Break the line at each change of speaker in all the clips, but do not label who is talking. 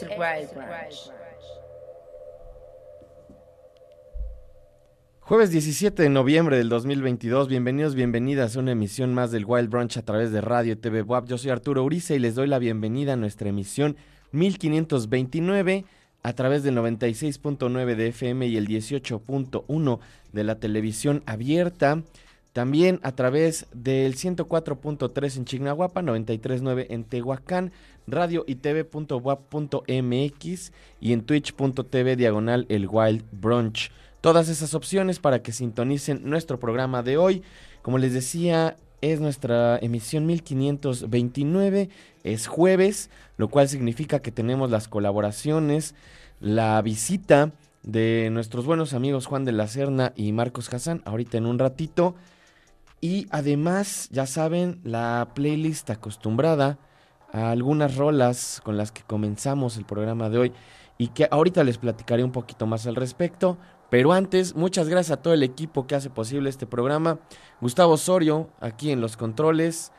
Es el Wild Branch.
Jueves 17 de noviembre del 2022, bienvenidos, bienvenidas a una emisión más del Wild Brunch a través de Radio TV WAP. Yo soy Arturo Uriza y les doy la bienvenida a nuestra emisión 1529 a través del 96.9 de FM y el 18.1 de la televisión abierta. También a través del 104.3 en Chignahuapa, 93.9 en Tehuacán, radio y tv.wap.mx y en twitch.tv diagonal el Wild Brunch todas esas opciones para que sintonicen nuestro programa de hoy. Como les decía, es nuestra emisión 1529, es jueves, lo cual significa que tenemos las colaboraciones, la visita de nuestros buenos amigos Juan de la Serna y Marcos Hassan, ahorita en un ratito. Y además, ya saben, la playlist acostumbrada a algunas rolas con las que comenzamos el programa de hoy y que ahorita les platicaré un poquito más al respecto. Pero antes, muchas gracias a todo el equipo que hace posible este programa. Gustavo Osorio, aquí en los controles.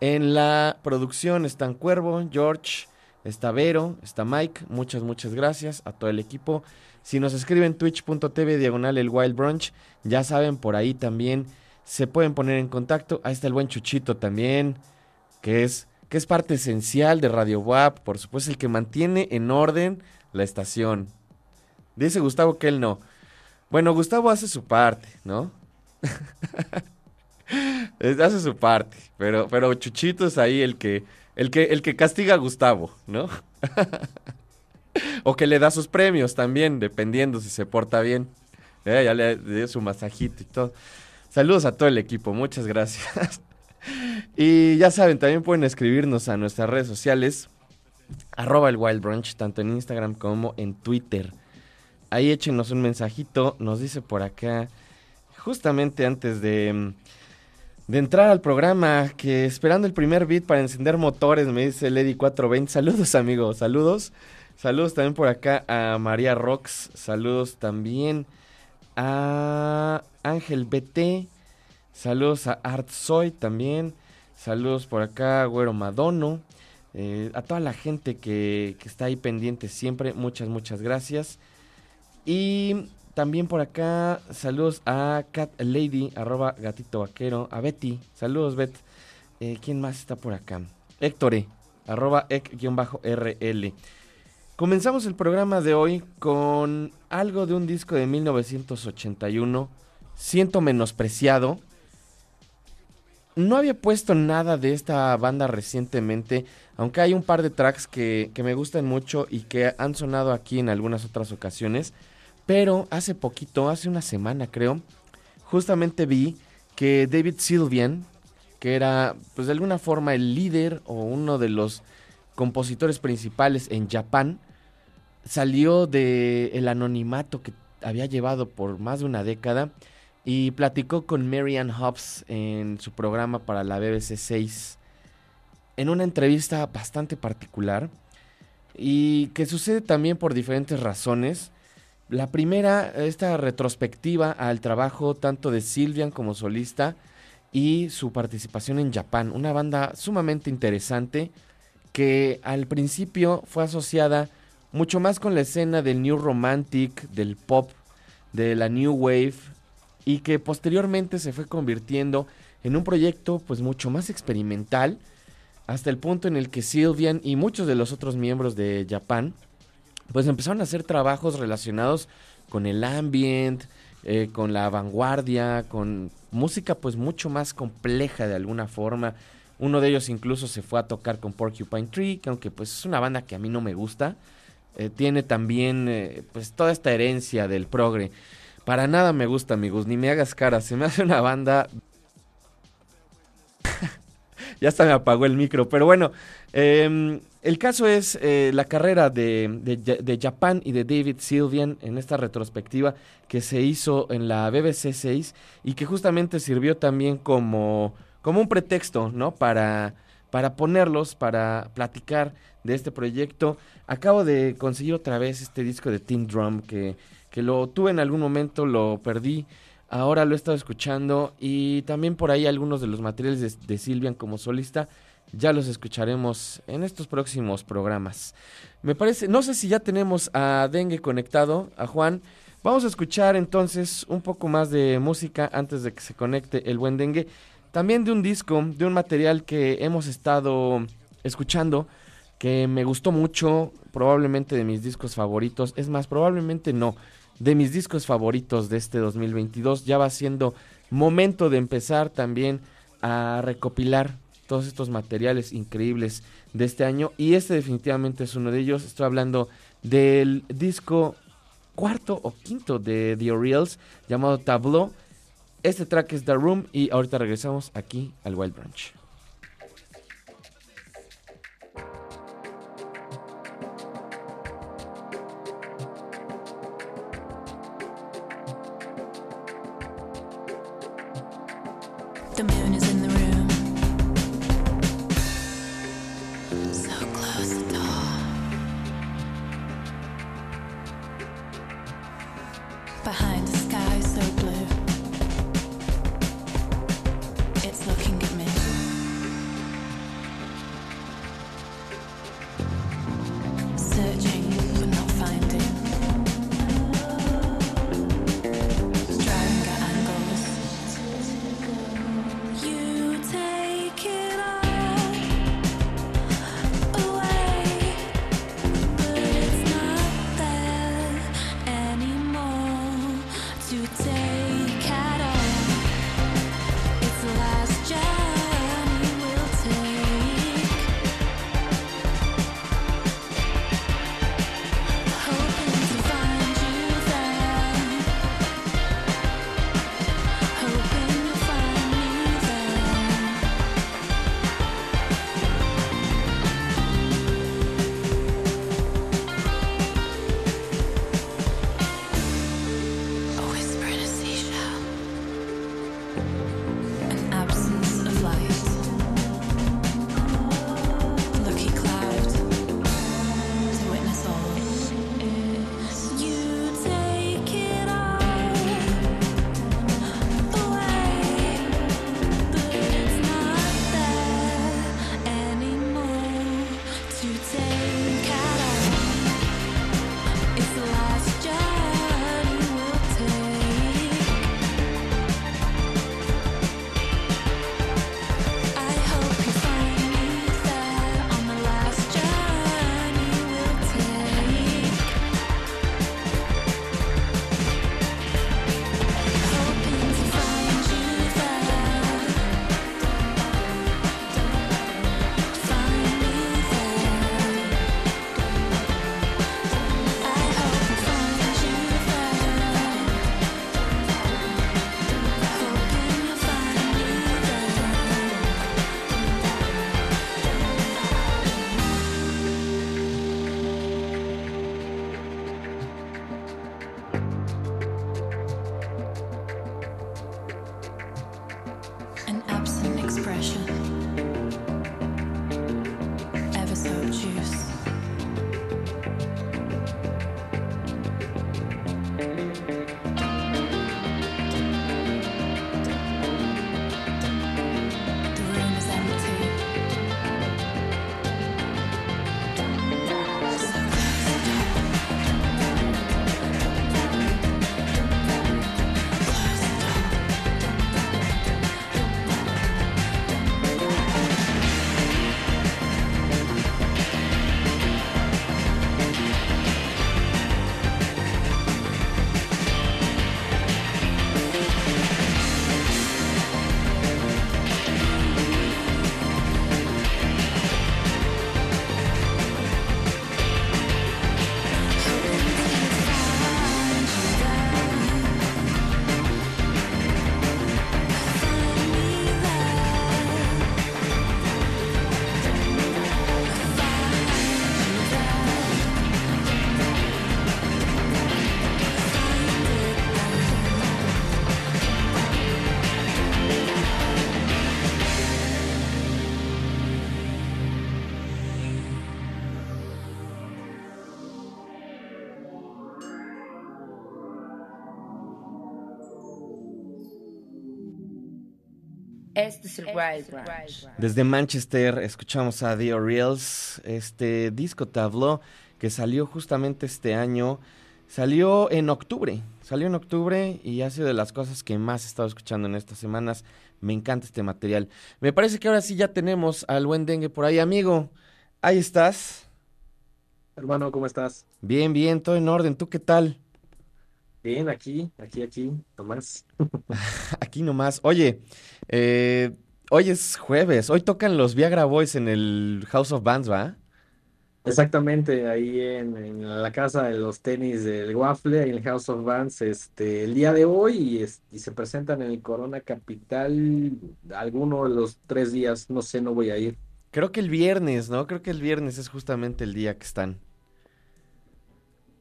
En la producción están Cuervo, George, está Vero, está Mike. Muchas, muchas gracias a todo el equipo. Si nos escriben twitch.tv diagonal el Wild Brunch, ya saben, por ahí también se pueden poner en contacto. Ahí está el buen Chuchito también, que es, que es parte esencial de Radio WAP, por supuesto, el que mantiene en orden la estación. Dice Gustavo que él no. Bueno, Gustavo hace su parte, ¿no? hace su parte, pero, pero Chuchito es ahí el que, el que, el que castiga a Gustavo, ¿no? o que le da sus premios también, dependiendo si se porta bien. Eh, ya le dio su masajito y todo. Saludos a todo el equipo, muchas gracias. y ya saben, también pueden escribirnos a nuestras redes sociales, arroba el Wild Brunch, tanto en Instagram como en Twitter ahí échenos un mensajito. Nos dice por acá, justamente antes de, de entrar al programa, que esperando el primer beat para encender motores, me dice Lady 420. Saludos, amigos, saludos. Saludos también por acá a María Rox. Saludos también a Ángel BT. Saludos a Art Soy también. Saludos por acá Güero Madono. Eh, a toda la gente que, que está ahí pendiente siempre. Muchas, muchas gracias. Y también por acá, saludos a Cat Lady, arroba gatito vaquero, a Betty, saludos Bet. Eh, ¿Quién más está por acá? Héctor, arroba ec-rl. Comenzamos el programa de hoy con algo de un disco de 1981, Siento Menospreciado. No había puesto nada de esta banda recientemente, aunque hay un par de tracks que, que me gustan mucho y que han sonado aquí en algunas otras ocasiones. Pero hace poquito, hace una semana creo, justamente vi que David Sylvian, que era pues de alguna forma el líder o uno de los compositores principales en Japón, salió del el anonimato que había llevado por más de una década y platicó con Marianne Hobbs en su programa para la BBC 6 en una entrevista bastante particular y que sucede también por diferentes razones. La primera, esta retrospectiva al trabajo tanto de Sylvian como solista y su participación en Japón, una banda sumamente interesante que al principio fue asociada mucho más con la escena del New Romantic, del pop, de la New Wave y que posteriormente se fue convirtiendo en un proyecto pues mucho más experimental hasta el punto en el que Sylvian y muchos de los otros miembros de Japón pues empezaron a hacer trabajos relacionados con el ambient, eh, con la vanguardia, con música pues mucho más compleja de alguna forma. Uno de ellos incluso se fue a tocar con Porcupine Tree, que aunque pues es una banda que a mí no me gusta, eh, tiene también eh, pues toda esta herencia del progre. Para nada me gusta, amigos, ni me hagas cara, se me hace una banda... ya hasta me apagó el micro, pero bueno, eh, el caso es eh, la carrera de, de, Japan y de David Sylvian en esta retrospectiva que se hizo en la BBC 6 y que justamente sirvió también como, como un pretexto, ¿no? Para, para ponerlos, para platicar de este proyecto. Acabo de conseguir otra vez este disco de Team Drum que, que lo tuve en algún momento, lo perdí. Ahora lo he estado escuchando y también por ahí algunos de los materiales de, Sylvian como solista ya los escucharemos en estos próximos programas. Me parece, no sé si ya tenemos a Dengue conectado, a Juan. Vamos a escuchar entonces un poco más de música antes de que se conecte el buen Dengue. También de un disco, de un material que hemos estado escuchando, que me gustó mucho, probablemente de mis discos favoritos. Es más, probablemente no, de mis discos favoritos de este 2022. Ya va siendo momento de empezar también a recopilar todos estos materiales increíbles de este año y este definitivamente es uno de ellos. Estoy hablando del disco cuarto o quinto de The Orioles llamado Tableau. Este track es The Room y ahorita regresamos aquí al Wild Branch.
是。
Este es el Wild Branch.
Desde Manchester escuchamos a The Orioles, este disco Tableau que salió justamente este año. Salió en octubre, salió en octubre y ha sido de las cosas que más he estado escuchando en estas semanas. Me encanta este material. Me parece que ahora sí ya tenemos al buen dengue por ahí, amigo. Ahí estás.
Hermano, ¿cómo estás?
Bien, bien, todo en orden. ¿Tú qué tal?
Bien, aquí, aquí, aquí, Tomás.
Aquí nomás. Oye, eh, hoy es jueves. Hoy tocan los Viagra Boys en el House of Bands, ¿va?
Exactamente, ahí en, en la casa de los tenis del Waffle, en el House of Bands, este, el día de hoy, y, es- y se presentan en el Corona Capital alguno de los tres días, no sé, no voy a ir.
Creo que el viernes, ¿no? Creo que el viernes es justamente el día que están.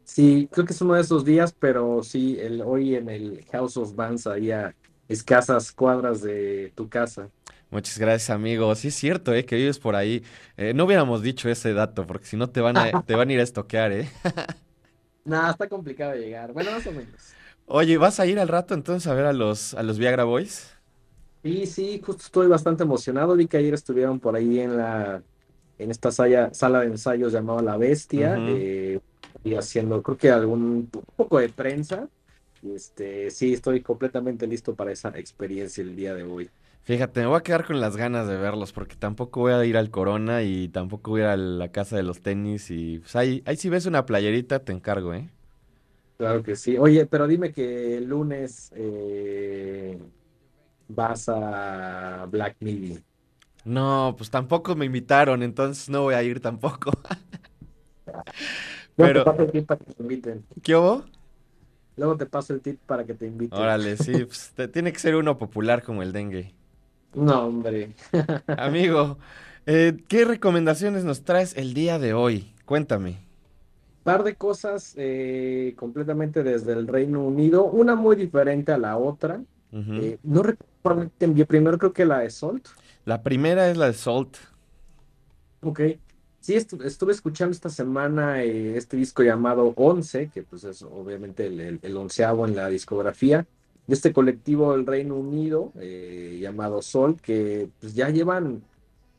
Sí, creo que es uno de esos días, pero sí, el, hoy en el House of Bands, ahí a escasas cuadras de tu casa.
Muchas gracias, amigo. Sí es cierto, ¿eh? Que vives por ahí. Eh, no hubiéramos dicho ese dato, porque si no te van a, te van a ir a estoquear, ¿eh?
Nada, está complicado llegar, bueno, más o menos.
Oye, ¿vas a ir al rato entonces a ver a los, a los Viagra Boys?
Sí, sí, justo estoy bastante emocionado. Vi que ayer estuvieron por ahí en la, en esta sala, sala de ensayos llamada La Bestia, eh, y haciendo, creo que algún un poco de prensa. Y este, sí, estoy completamente listo para esa experiencia el día de hoy.
Fíjate, me voy a quedar con las ganas de verlos, porque tampoco voy a ir al Corona y tampoco voy a ir a la casa de los tenis. Y pues ahí, ahí si ves una playerita, te encargo, ¿eh?
Claro que sí. Oye, pero dime que el lunes eh, vas a Black Midi.
No, pues tampoco me invitaron, entonces no voy a ir tampoco.
Luego
Pero-
te inviten.
¿Qué hubo?
Luego te paso el tip para que te inviten.
Órale, sí, pues, te- tiene que ser uno popular como el dengue.
No, hombre.
Amigo, eh, ¿qué recomendaciones nos traes el día de hoy? Cuéntame.
Par de cosas eh, completamente desde el Reino Unido, una muy diferente a la otra. Eh, no recuerdo primero, creo que la de Salt.
La primera es la de Salt.
Ok. Sí, estu- estuve escuchando esta semana eh, este disco llamado Once, que pues es obviamente el, el- el onceavo en la discografía, de este colectivo del Reino Unido eh, llamado Sol, que pues ya llevan,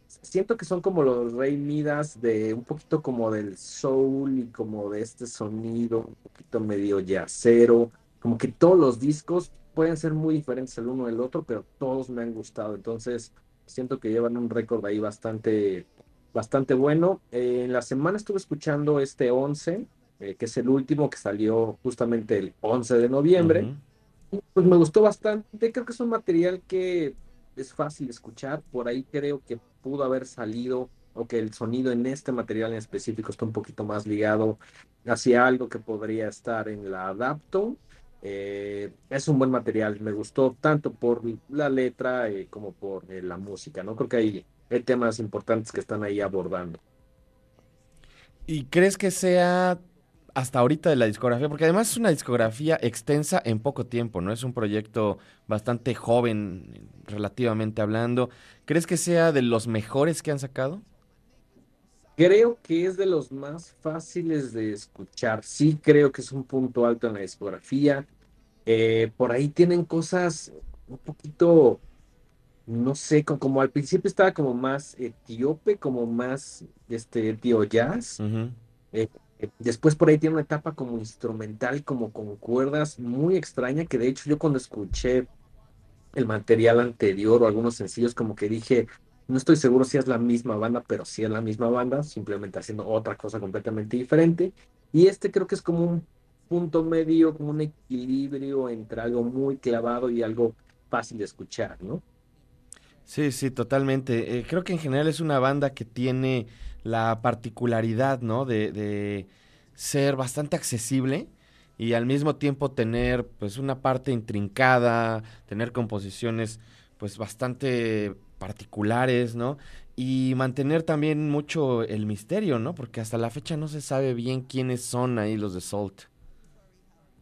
siento que son como los Rey Midas de un poquito como del soul y como de este sonido, un poquito medio jazzero, como que todos los discos pueden ser muy diferentes el uno del otro, pero todos me han gustado, entonces siento que llevan un récord ahí bastante bastante bueno. Eh, en la semana estuve escuchando este 11, eh, que es el último que salió justamente el 11 de noviembre. Pues me gustó bastante, creo que es un material que es fácil de escuchar, por ahí creo que pudo haber salido o que el sonido en este material en específico está un poquito más ligado hacia algo que podría estar en la Adapto. Eh, es un buen material, me gustó tanto por la letra como por la música, ¿no? Creo que hay, hay temas importantes que están ahí abordando.
¿Y crees que sea hasta ahorita de la discografía? Porque además es una discografía extensa en poco tiempo, ¿no? Es un proyecto bastante joven, relativamente hablando. ¿Crees que sea de los mejores que han sacado?
Creo que es de los más fáciles de escuchar. Sí, creo que es un punto alto en la discografía. Eh, por ahí tienen cosas un poquito, no sé, co- como, al principio estaba como más etíope, como más este tío jazz. Eh, eh, después por ahí tiene una etapa como instrumental, como con cuerdas, muy extraña, que de hecho yo cuando escuché el material anterior o algunos sencillos, como que dije, no estoy seguro si es la misma banda, pero sí es la misma banda, simplemente haciendo otra cosa completamente diferente. Y este creo que es como un punto medio, como un equilibrio entre algo muy clavado y algo fácil de escuchar, ¿no?
Sí, sí, totalmente. Eh, creo que en general es una banda que tiene la particularidad, ¿no? De, de ser bastante accesible y al mismo tiempo tener, pues, una parte intrincada, tener composiciones, pues, bastante particulares, ¿no? Y mantener también mucho el misterio, ¿no? Porque hasta la fecha no se sabe bien quiénes son ahí los de Salt.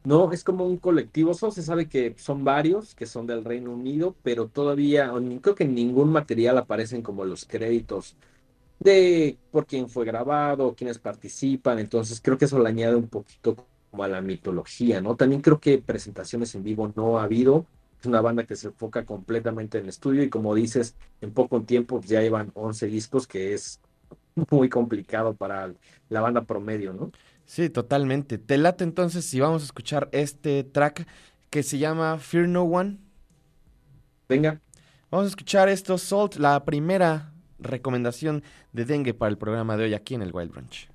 No, es como un colectivo, solo se sabe que son varios, que son del Reino Unido, pero todavía, creo que en ningún material aparecen como los créditos de por quién fue grabado, quiénes participan, entonces creo que eso le añade un poquito como a la mitología, ¿no? También creo que presentaciones en vivo no ha habido, Es una banda que se enfoca completamente en estudio y como dices, en poco tiempo ya llevan 11 discos, que es muy complicado para la banda promedio, ¿no?
Sí, totalmente. Te late entonces si vamos a escuchar este track que se llama Fear No One.
Venga,
Vamos a escuchar esto, Salt, la primera recomendación de dengue para el programa de hoy aquí en el Wild Branch.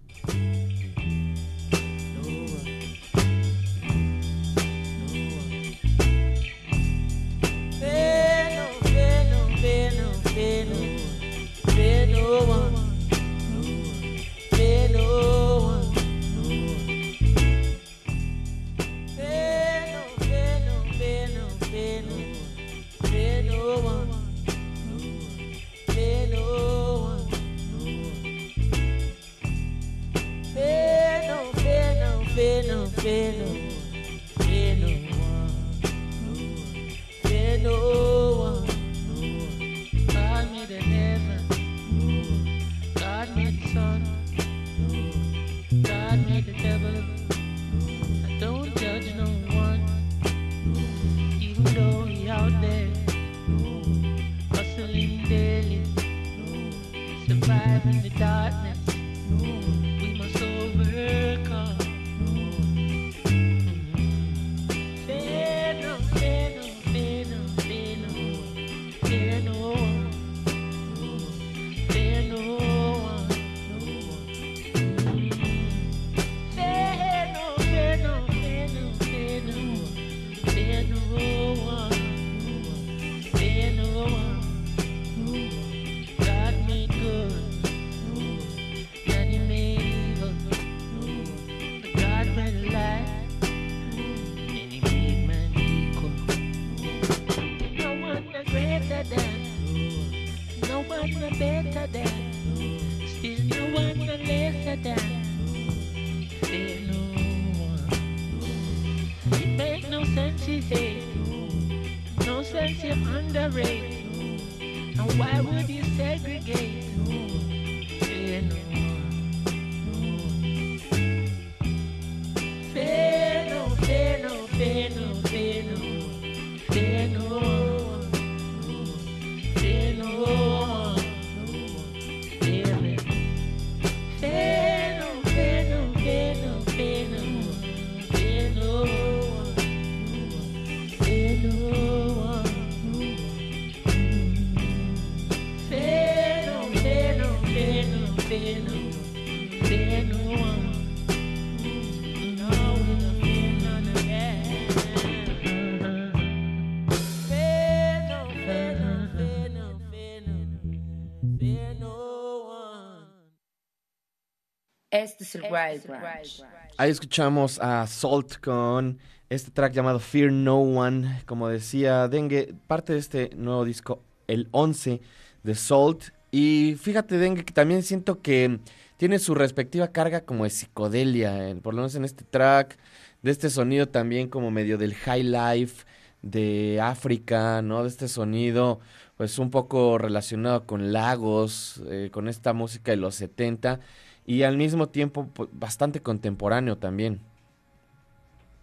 Este es el Wild Branch.
Ahí escuchamos a Salt con este track llamado Fear No One. Como decía Dengue, parte de este nuevo disco, el 11 de Salt. Y fíjate, Dengue, que también siento que tiene su respectiva carga como de psicodelia, eh, por lo menos en este track, de este sonido también como medio del high life de África, ¿no? De este sonido, pues un poco relacionado con Lagos, eh, con esta música de los 70 y al mismo tiempo pues, bastante contemporáneo también.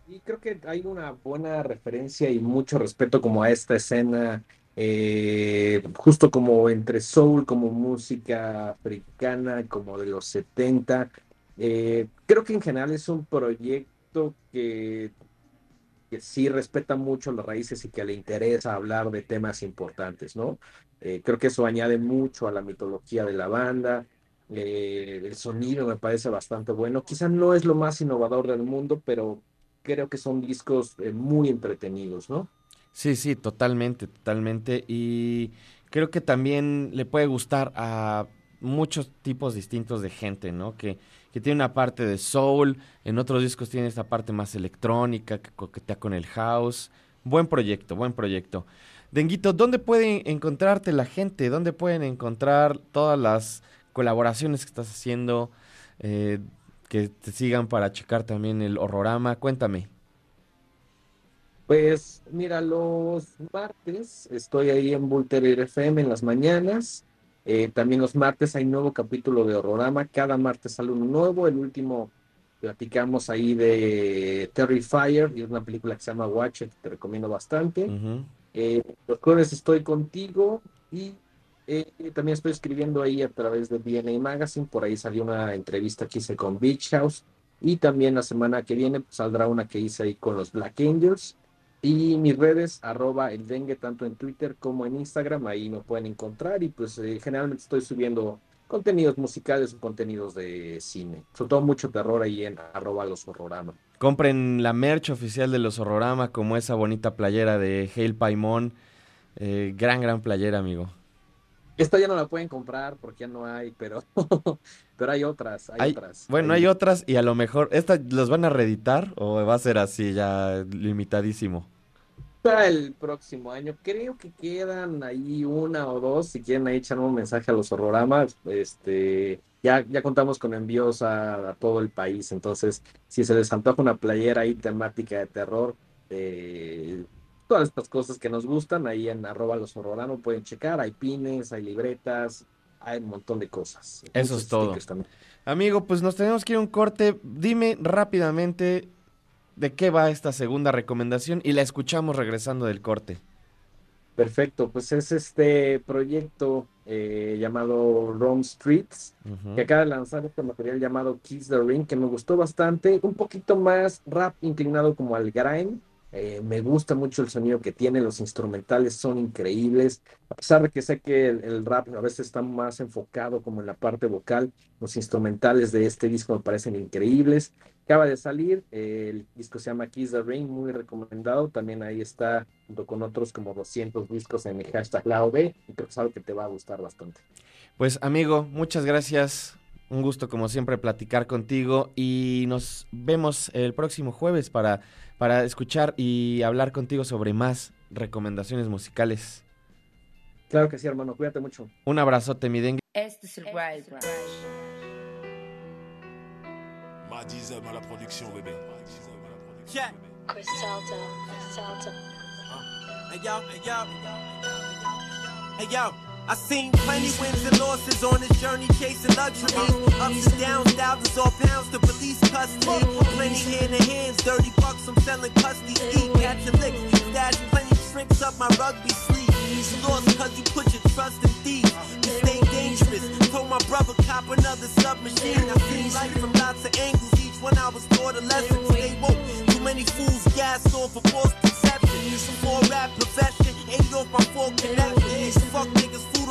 Y creo que hay una buena referencia y mucho respeto como a esta escena, eh, justo como entre soul, como música africana, como de los 70. Eh, creo que en general es un proyecto que, que sí respeta mucho las raíces y que le interesa hablar de temas importantes, ¿no? Eh, creo que eso añade mucho a la mitología de la banda. Eh, el sonido me parece bastante bueno. Quizá no es lo más innovador del mundo, pero creo que son discos eh, muy entretenidos, ¿no?
Sí, sí, totalmente, totalmente. Y creo que también le puede gustar a muchos tipos distintos de gente, ¿no? Que, que tiene una parte de soul, en otros discos tiene esta parte más electrónica, que coquetea con el house. Buen proyecto, buen proyecto. Denguito, ¿dónde puede encontrarte la gente? ¿Dónde pueden encontrar todas las colaboraciones que estás haciendo? Eh, que te sigan para checar también el horrorama. Cuéntame.
Pues mira, los martes estoy ahí en Voltaire FM en las mañanas. Eh, también los martes hay nuevo capítulo de Horrorama. Cada martes sale uno nuevo. El último platicamos ahí de Terrifier y una película que se llama Watch It, que te recomiendo bastante. Eh, los jueves estoy contigo y eh, también estoy escribiendo ahí a través de DNA Magazine. Por ahí salió una entrevista que hice con Beach House. Y también la semana que viene saldrá una que hice ahí con los Black Angels. Y mis redes, arroba el dengue, tanto en Twitter como en Instagram, ahí me pueden encontrar. Y pues eh, generalmente estoy subiendo contenidos musicales contenidos de cine. Sobre todo mucho terror ahí en arroba los horrorama.
Compren la merch oficial de los Horrorama, como esa bonita playera de Hail Paimon. Eh, gran, gran playera, amigo.
Esta ya no la pueden comprar porque ya no hay, pero, pero hay otras, hay,
Hay-
otras.
bueno, hay otras y a lo mejor, ¿estas los van a reeditar o va a ser así ya limitadísimo?
Para el próximo año. Creo que quedan ahí una o dos. Si quieren ahí echar un mensaje a los horroramas, este, ya, ya contamos con envíos a, a todo el país. Entonces, si se les antoja una playera ahí temática de terror, eh, todas estas cosas que nos gustan, ahí en arroba los horroranos pueden checar. Hay pines, hay libretas, hay un montón de cosas.
Eso es todo. Amigo, pues nos tenemos que ir a un corte. Dime rápidamente de qué va esta segunda recomendación y la escuchamos regresando del corte.
Perfecto, pues es este proyecto eh, llamado Rome Streets. Que acaba de lanzar este material llamado Kiss the Ring, que me gustó bastante, un poquito más rap inclinado como al grime. Eh, me gusta mucho el sonido que tiene, los instrumentales son increíbles. A pesar de que sé que el, rap a veces está más enfocado como en la parte vocal, los instrumentales de este disco me parecen increíbles. Acaba de salir, eh, el disco se llama Kiss the Ring, muy recomendado. También ahí está, junto con otros como 200 discos en el hashtag LAOB, y creo es algo que te va a gustar bastante.
Pues amigo, muchas gracias. Un gusto como siempre platicar contigo y nos vemos el próximo jueves para, para escuchar y hablar contigo sobre más recomendaciones musicales.
Claro que sí, hermano, cuídate mucho.
Un abrazote, mi dengue.
Este es el Wild Branch.
Ma diesel à la production, bébé.
Yeah.
Crisaldo, Crisaldo.
Hey yo, hey yo. Hey yo. I seen plenty wins and losses on this journey chasing luxury. Ups and downs, thousands or pounds to police custody. Plenty hand in hands, dirty bucks, I'm selling custody. Ski, catching licks, stash plenty shrinks up my rugby sleeve. Lost cause you put your trust in thieves. You stay dangerous. Told my brother cop another submachine. I seen life from lots of angles. Each one I was taught a lesson. Stay woke. Too many fools gas off for false perception. For rap profession, ate off my fork connections. Fuck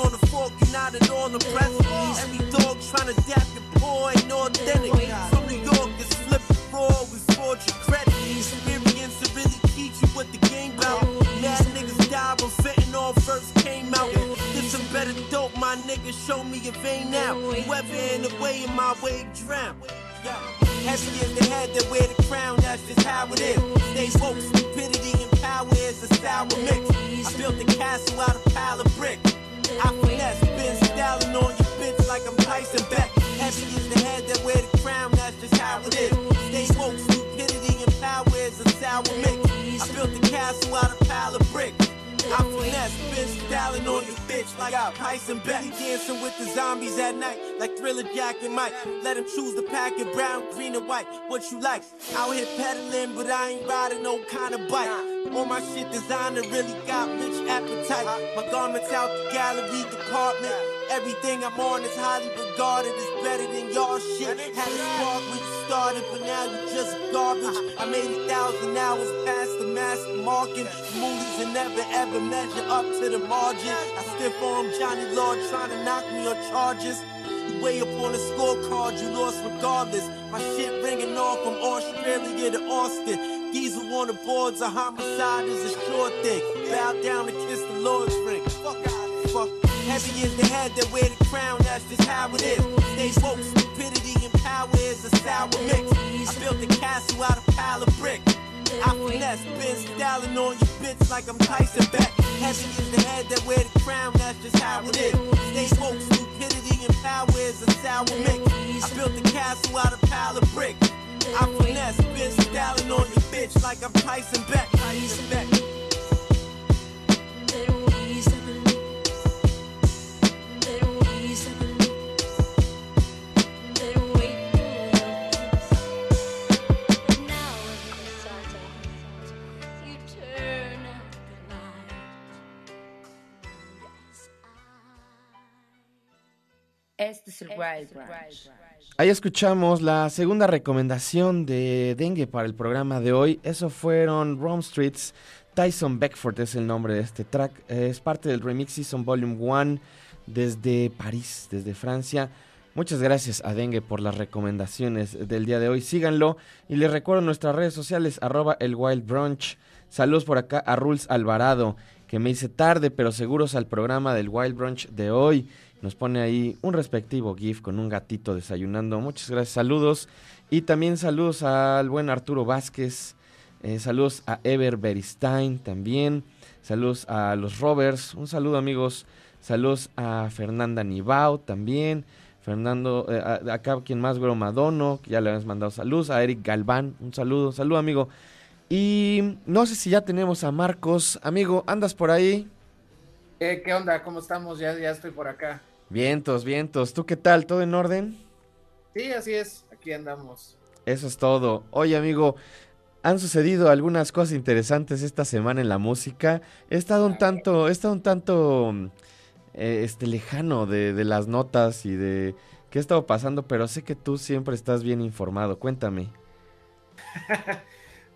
on the fork, you're not at all impressed. Every dog trying to dap your boy, ain't authentic. From New York, it's flip fraud, we fraud your credit. Experience to really teach you what the game about. Mad niggas die when fentanyl first came out. Get some better dope, my niggas show me your vein now. Whoever in the way of my wave drown. Yeah. Heavy is the head that wear the crown, that's just how it is. Stay woke, stupidity and power is a sour mix. I built a castle out of pile of brick. I finesse, been styling on your bitch like I'm Tyson Beck. Heavy is the head that wear the crown, that's just how it is. Stay woke, stupidity and power is a sour mix. I built a castle out of pile of brick. I finesse, been styling on your bitch like I'm Beck. Dancing with the zombies at night, like Thriller Jack and Mike. Let him choose the packet, brown, green, and white. What you like? Out here peddling, but I ain't riding no kind of bike. All my shit designer really got rich appetite. My garments out the gallery department. Everything I'm on is highly regarded. It's better than y'all shit. Had a spark when you started, but now you're just garbage. I made a thousand hours past the master market. Movies and never ever measure up to the margin. I stiff arm Johnny Lord trying to knock me on charges. You way up on the scorecard, you lost regardless. My shit ringing off from Australia to Austin. Diesel on the boards, a homicide is a sure thing. Bow down and kiss the Lord's ring. Fuck out, fuck. Heavy is the head that wear the crown, that's just how it is. They woke, stupidity and power is a sour mix. I built a castle out of pile of brick. I finesse, been styling on your bitch like I'm Tyson Beck. Heavy is the head that wear the crown, that's just how it is. They woke, stupidity and power is a sour mix. I built a castle out of pile of brick. I finesse, been styling on your bitch like I'm Tyson Beck. Tyson Beck.
Este es el Wild Branch.
Ahí escuchamos la segunda recomendación de Dengue para el programa de hoy. Eso fueron Rome Streets. Tyson Beckford es el nombre de este track. Es parte del Remix Season Volume 1 desde París, desde Francia. Muchas gracias a Dengue por las recomendaciones del día de hoy. Síganlo y les recuerdo nuestras redes sociales, arroba el Wild Brunch. Saludos por acá a Rules Alvarado, que me dice tarde, pero seguros al programa del Wild Brunch de hoy. Nos pone ahí un respectivo GIF con un gatito desayunando. Muchas gracias, saludos. Y también saludos al buen Arturo Vázquez. Eh, saludos a Ever Beristain también. Saludos a los Rovers. Un saludo amigos. Saludos a Fernanda Nibao también. Fernando, eh, acá quien más, Güero Madono, que ya le habíamos mandado saludos. A Eric Galván, un saludo. Saludo amigo. Y no sé si ya tenemos a Marcos. Amigo, ¿andas por ahí?
¿Qué, qué onda? ¿Cómo estamos? Ya, ya estoy por acá.
Vientos, vientos. ¿Tú qué tal? ¿Todo en orden?
Sí, así es. Aquí andamos.
Eso es todo. Oye, amigo, han sucedido algunas cosas interesantes esta semana en la música. He estado un tanto, he estado un tanto mm, eh, este, lejano de, de las notas y de qué ha estado pasando, pero sé que tú siempre estás bien informado. Cuéntame.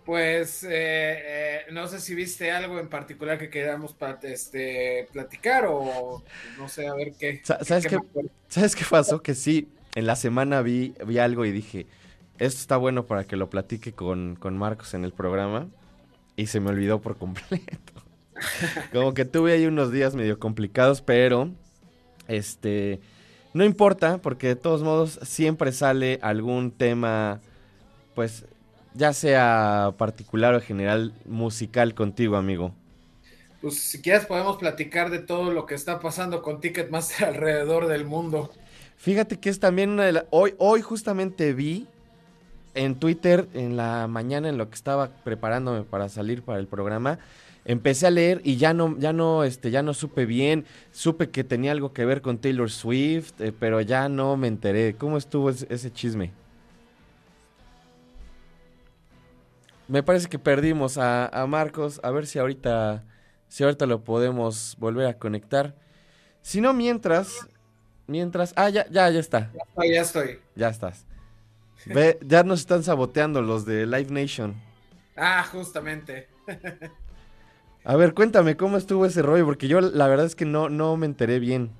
Pues eh, eh, no sé si viste algo en particular que queramos este, platicar o no sé, a ver qué.
Sa- ¿Sabes qué,
acuerdo.
¿Sabes qué pasó? Que sí, en la semana vi, vi algo y dije, esto está bueno para que lo platique con, con Marcos en el programa. Y se me olvidó por completo. Como que tuve ahí unos días medio complicados, pero este no importa, porque de todos modos siempre sale algún tema, pues, ya sea particular o general, musical contigo, amigo.
Pues si quieres podemos platicar de todo lo que está pasando con Ticketmaster alrededor del mundo.
Fíjate que es también una de las... Hoy, hoy justamente vi en Twitter, en la mañana, en lo que estaba preparándome para salir para el programa, empecé a leer y ya no, ya no, este, ya no supe bien. Supe que tenía algo que ver con Taylor Swift, eh, pero ya no me enteré. ¿Cómo estuvo ese, ese chisme? Me parece que perdimos a, a Marcos. A ver si ahorita, si ahorita lo podemos volver a conectar. Si no, mientras, mientras, ah, ya, ya, ya está.
Ah, ya estoy.
Ya estás. Ve, ya nos están saboteando los de Live Nation.
Ah, justamente.
A ver, cuéntame cómo estuvo ese rollo, porque yo la verdad es que no, no me enteré bien.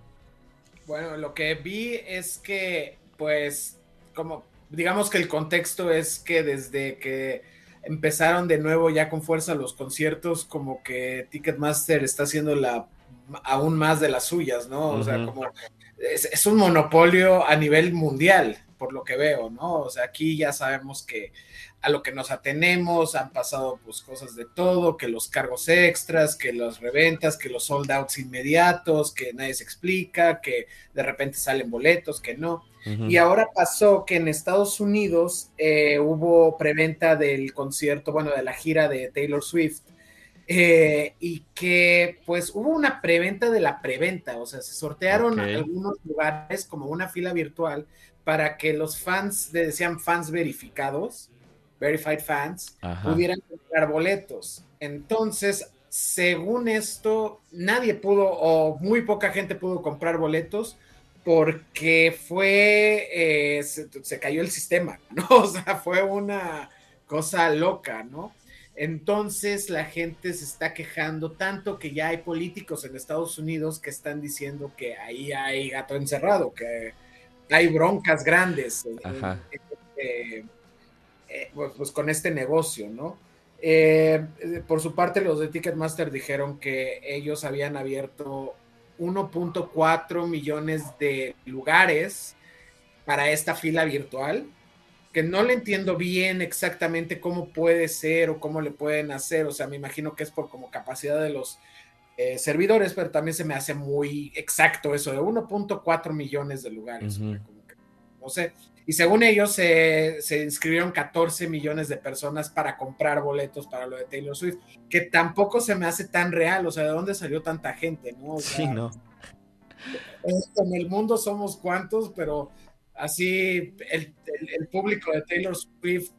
Bueno, lo que vi es que, pues, como, digamos que el contexto es que desde que empezaron de nuevo ya con fuerza los conciertos, como que Ticketmaster está haciendo la aún más de las suyas, ¿no? O sea, como es, es un monopolio a nivel mundial, por lo que veo, ¿no? O sea, aquí ya sabemos que a lo que nos atenemos han pasado pues cosas de todo, que los cargos extras, que las reventas, que los sold outs inmediatos, que nadie se explica, que de repente salen boletos, que no. Y ahora pasó que en Estados Unidos eh, hubo preventa del concierto, bueno, de la gira de Taylor Swift, eh, y que pues hubo una preventa de la preventa, o sea, se sortearon algunos lugares como una fila virtual para que los fans, le decían fans verificados, verified fans,
Ajá.
pudieran comprar boletos. Entonces, según esto, nadie pudo o muy poca gente pudo comprar boletos porque fue, eh, se, se cayó el sistema, ¿no? O sea, fue una cosa loca, ¿no? Entonces la gente se está quejando tanto que ya hay políticos en Estados Unidos que están diciendo que ahí hay gato encerrado, que hay broncas grandes
Ajá.
este, eh, pues, pues, con este negocio, ¿no? Eh, eh, por su parte, los de Ticketmaster dijeron que ellos habían abierto 1.4 millones de lugares para esta fila virtual, que no le entiendo bien exactamente cómo puede ser o cómo le pueden hacer, o sea, me imagino que es por como capacidad de los eh, servidores, pero también se me hace muy exacto eso de 1.4 millones de lugares,
Ujú.
O sea. Y según ellos, se se inscribieron 14 millones de personas para comprar boletos para lo de Taylor Swift, que tampoco se me hace tan real, o sea, ¿de dónde salió tanta gente? ¿no? O
Sí, ¿no?
en el mundo somos cuantos, pero así el, el- el público de Taylor Swift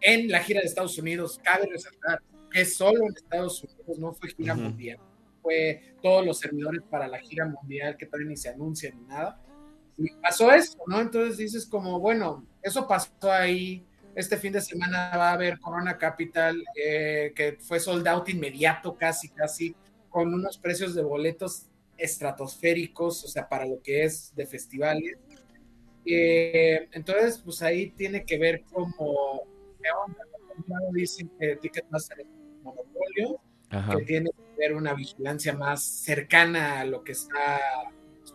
en la gira de Estados Unidos, cabe resaltar que solo en Estados Unidos no fue gira mundial, fue todos los servidores para la gira mundial que todavía ni se anuncian ni nada. Y pasó eso, ¿no? Entonces dices como, bueno, eso pasó ahí. Este fin de semana va a haber Corona Capital, eh, que fue sold out inmediato, casi, casi, con unos precios de boletos estratosféricos, o sea, para lo que es de festivales. Eh, entonces, pues ahí tiene que ver como, dicen que Ticketmaster es un monopolio,
Ajá.
que tiene que ver una vigilancia más cercana a lo que está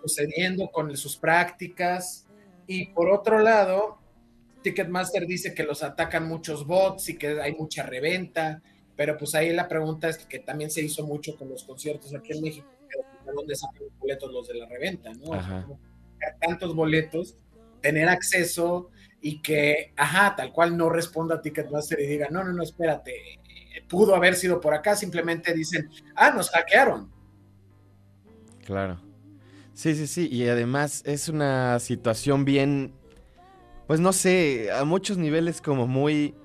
sucediendo con sus prácticas. Y por otro lado, Ticketmaster dice que los atacan muchos bots y que hay mucha reventa, pero pues ahí la pregunta es que también se hizo mucho con los conciertos aquí en México, pero ¿de dónde sacan los boletos los de la reventa? ¿no?
Ajá.
Tantos boletos, tener acceso y que, ajá, tal cual no responda a Ticketmaster y diga, no, no, no, espérate, pudo haber sido por acá, simplemente dicen, ah, nos hackearon.
Claro. Sí, sí, sí. Y además es una situación bien, pues no sé, a muchos niveles como muy,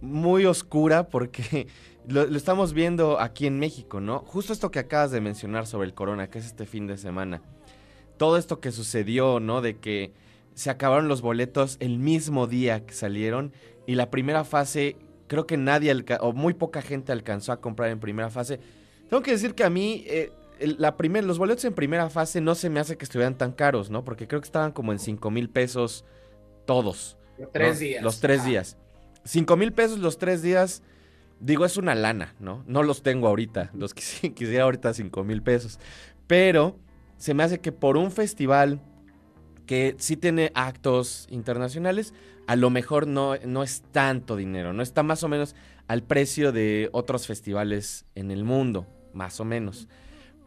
muy oscura porque lo, estamos viendo aquí en México, ¿no? Justo esto que acabas de mencionar sobre el corona, que es este fin de semana. Todo esto que sucedió, ¿no? De que se acabaron los boletos el mismo día que salieron y la primera fase, creo que nadie, o muy poca gente alcanzó a comprar en primera fase. Tengo que decir que a mí, eh, la primer, los boletos en primera fase no se me hace que estuvieran tan caros, ¿no? Porque creo que estaban como en 5 mil pesos todos.
Los tres
¿no?
días.
Los tres
Ah.
días. 5 mil pesos los tres días, digo, es una lana, ¿no? No los tengo ahorita. Los quisi- quisiera ahorita 5 mil pesos. Pero se me hace que por un festival que sí tiene actos internacionales, a lo mejor no, no es tanto dinero, no está más o menos al precio de otros festivales en el mundo, más o menos.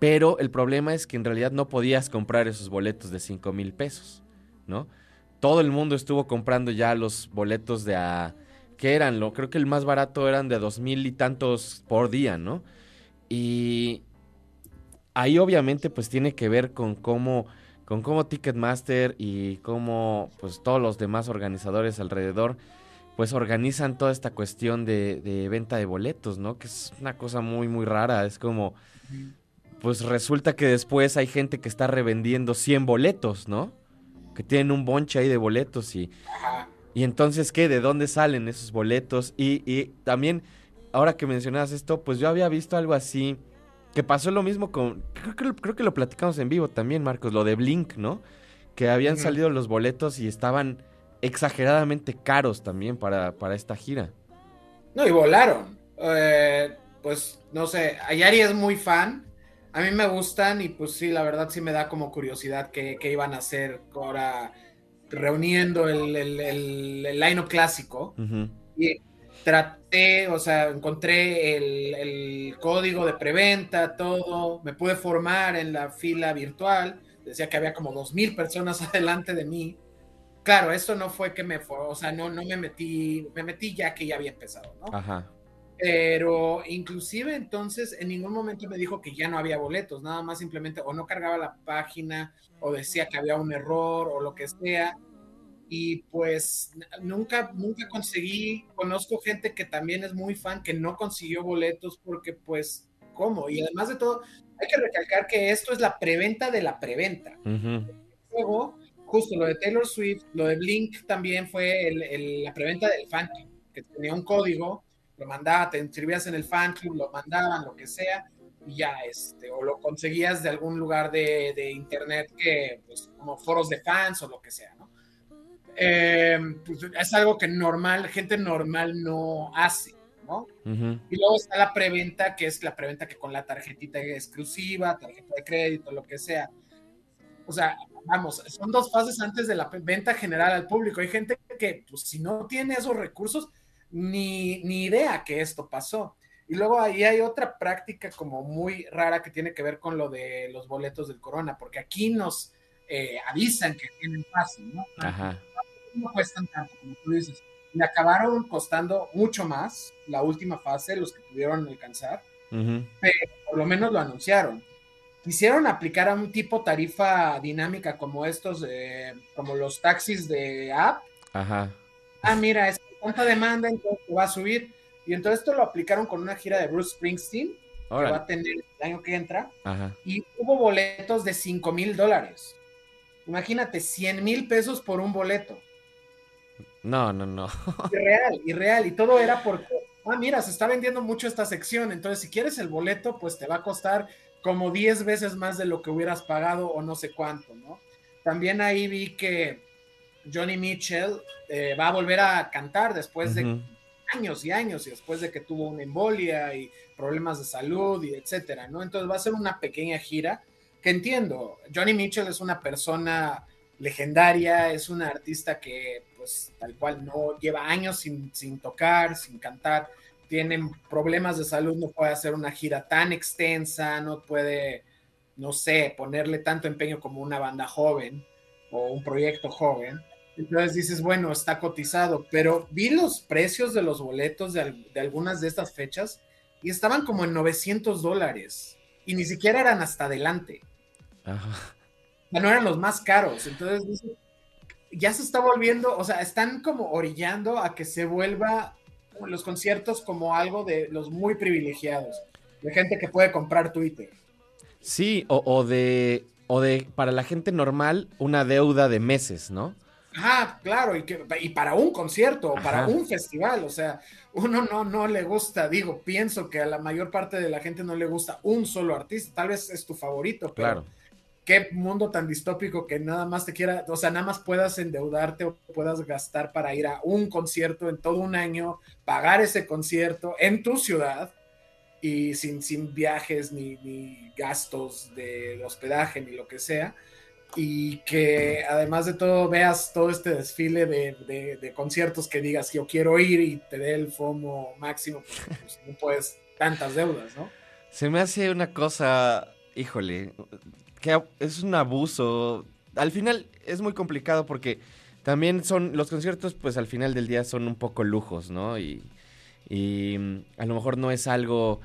Pero el problema es que en realidad no podías comprar esos boletos de 5 mil pesos, ¿no? Todo el mundo estuvo comprando ya los boletos de a... ¿Qué eran? Lo, creo que el más barato eran de dos mil y tantos por día, ¿no? Y ahí obviamente pues tiene que ver con cómo con cómo Ticketmaster y cómo pues todos los demás organizadores alrededor pues organizan toda esta cuestión de venta de boletos, ¿no? Que es una cosa muy muy rara, es como pues resulta que después hay gente que está revendiendo 100 boletos, ¿no? Que tienen un bonche ahí de boletos y
Ajá.
y entonces, ¿qué? ¿De dónde salen esos boletos? Y, y también, ahora que mencionabas esto, pues yo había visto algo así, que pasó lo mismo con, creo que, lo- creo que lo platicamos en vivo también, Marcos, lo de Blink, ¿no? Que habían salido los boletos y estaban exageradamente caros también para, para esta gira.
No, y volaron. Eh, pues no sé, Ayari es muy fan. A mí me gustan y pues sí, la verdad sí me da como curiosidad qué, qué iban a hacer ahora reuniendo el, el, el, el line-up clásico. Y traté, o sea, encontré el, el código de preventa, todo. Me pude formar en la fila virtual. Decía que había como dos mil personas adelante de mí. Claro, eso no fue que me fue, o sea, no, no me metí, me metí ya que ya había empezado, ¿no?
Ajá.
Pero inclusive entonces en ningún momento me dijo que ya no había boletos, nada más simplemente o no cargaba la página o decía que había un error o lo que sea. Y pues nunca, nunca conseguí, conozco gente que también es muy fan que no consiguió boletos porque pues, ¿cómo? Y además de todo, hay que recalcar que esto es la preventa de la preventa.
Ujú.
Luego, justo lo de Taylor Swift, lo de Blink también fue el- el- la preventa del fan que tenía un código, lo mandaba, te inscribías en el fan club, lo mandaban, lo que sea, y ya, este, o lo conseguías de algún lugar de, de internet que, pues, como foros de fans o lo que sea, ¿no? Eh, pues, es algo que normal, gente normal no hace, ¿no?
Ujú.
Y luego está la preventa, que es la preventa que con la tarjetita exclusiva, tarjeta de crédito, lo que sea. O sea, vamos, son dos fases antes de la venta general al público. Hay gente que, pues, si no tiene esos recursos, ni, ni idea que esto pasó. Y luego ahí hay otra práctica como muy rara que tiene que ver con lo de los boletos del corona, porque aquí nos eh, avisan que tienen fácil, ¿no?
Ajá.
no cuestan tanto, como tú dices. Le acabaron costando mucho más la última fase, los que pudieron alcanzar,
Ujú.
por lo menos lo anunciaron. Quisieron aplicar a un tipo tarifa dinámica como estos, como los taxis de app.
Ajá.
Ah, mira, es tanta demanda, entonces va a subir. Y entonces esto lo aplicaron con una gira de Bruce Springsteen, que va a tener el año que entra,
Ajá.
y hubo boletos de 5 mil dólares. Imagínate, 100 mil pesos por un boleto.
No, no, no.
Irreal, irreal. Y todo era porque, ah, mira, se está vendiendo mucho esta sección. Entonces, si quieres el boleto, pues te va a costar como 10 veces más de lo que hubieras pagado o no sé cuánto, ¿no? También ahí vi que Johnny Mitchell eh, va a volver a cantar después de años y años y después de que tuvo una embolia y problemas de salud y etcétera, ¿no? Entonces va a ser una pequeña gira que entiendo. Johnny Mitchell es una persona legendaria, es una artista que pues tal cual no lleva años sin, sin tocar, sin cantar, tienen problemas de salud, no puede hacer una gira tan extensa, no puede, no sé, ponerle tanto empeño como una banda joven o un proyecto joven. Entonces dices, bueno, está cotizado, pero vi los precios de los boletos de, de algunas de estas fechas y estaban como en 900 dólares y ni siquiera eran hasta adelante.
Ajá.
O sea, no eran los más caros. Entonces, dices, ya se está volviendo, o sea, están como orillando a que se vuelva los conciertos como algo de los muy privilegiados, de gente que puede comprar Twitter.
Sí, o, o de, o de, para la gente normal, una deuda de meses, ¿no?
Ajá, claro, y, que, y para un concierto, o para un festival, o sea, uno no, no le gusta, digo, pienso que a la mayor parte de la gente no le gusta un solo artista, tal vez es tu favorito, pero
Claro.
qué mundo tan distópico que nada más te quiera, o sea, nada más puedas endeudarte o puedas gastar para ir a un concierto en todo un año, pagar ese concierto en tu ciudad y sin, sin viajes ni, ni gastos de hospedaje ni lo que sea. Y que además de todo veas todo este desfile de, de- conciertos que digas yo quiero ir y te dé el FOMO máximo, pues, no puedes tantas deudas, ¿no?
Se me hace una cosa, híjole, que es un abuso. Al final es muy complicado porque también son, los conciertos pues al final del día son un poco lujos, ¿no? Y, y mm, a lo mejor no es algo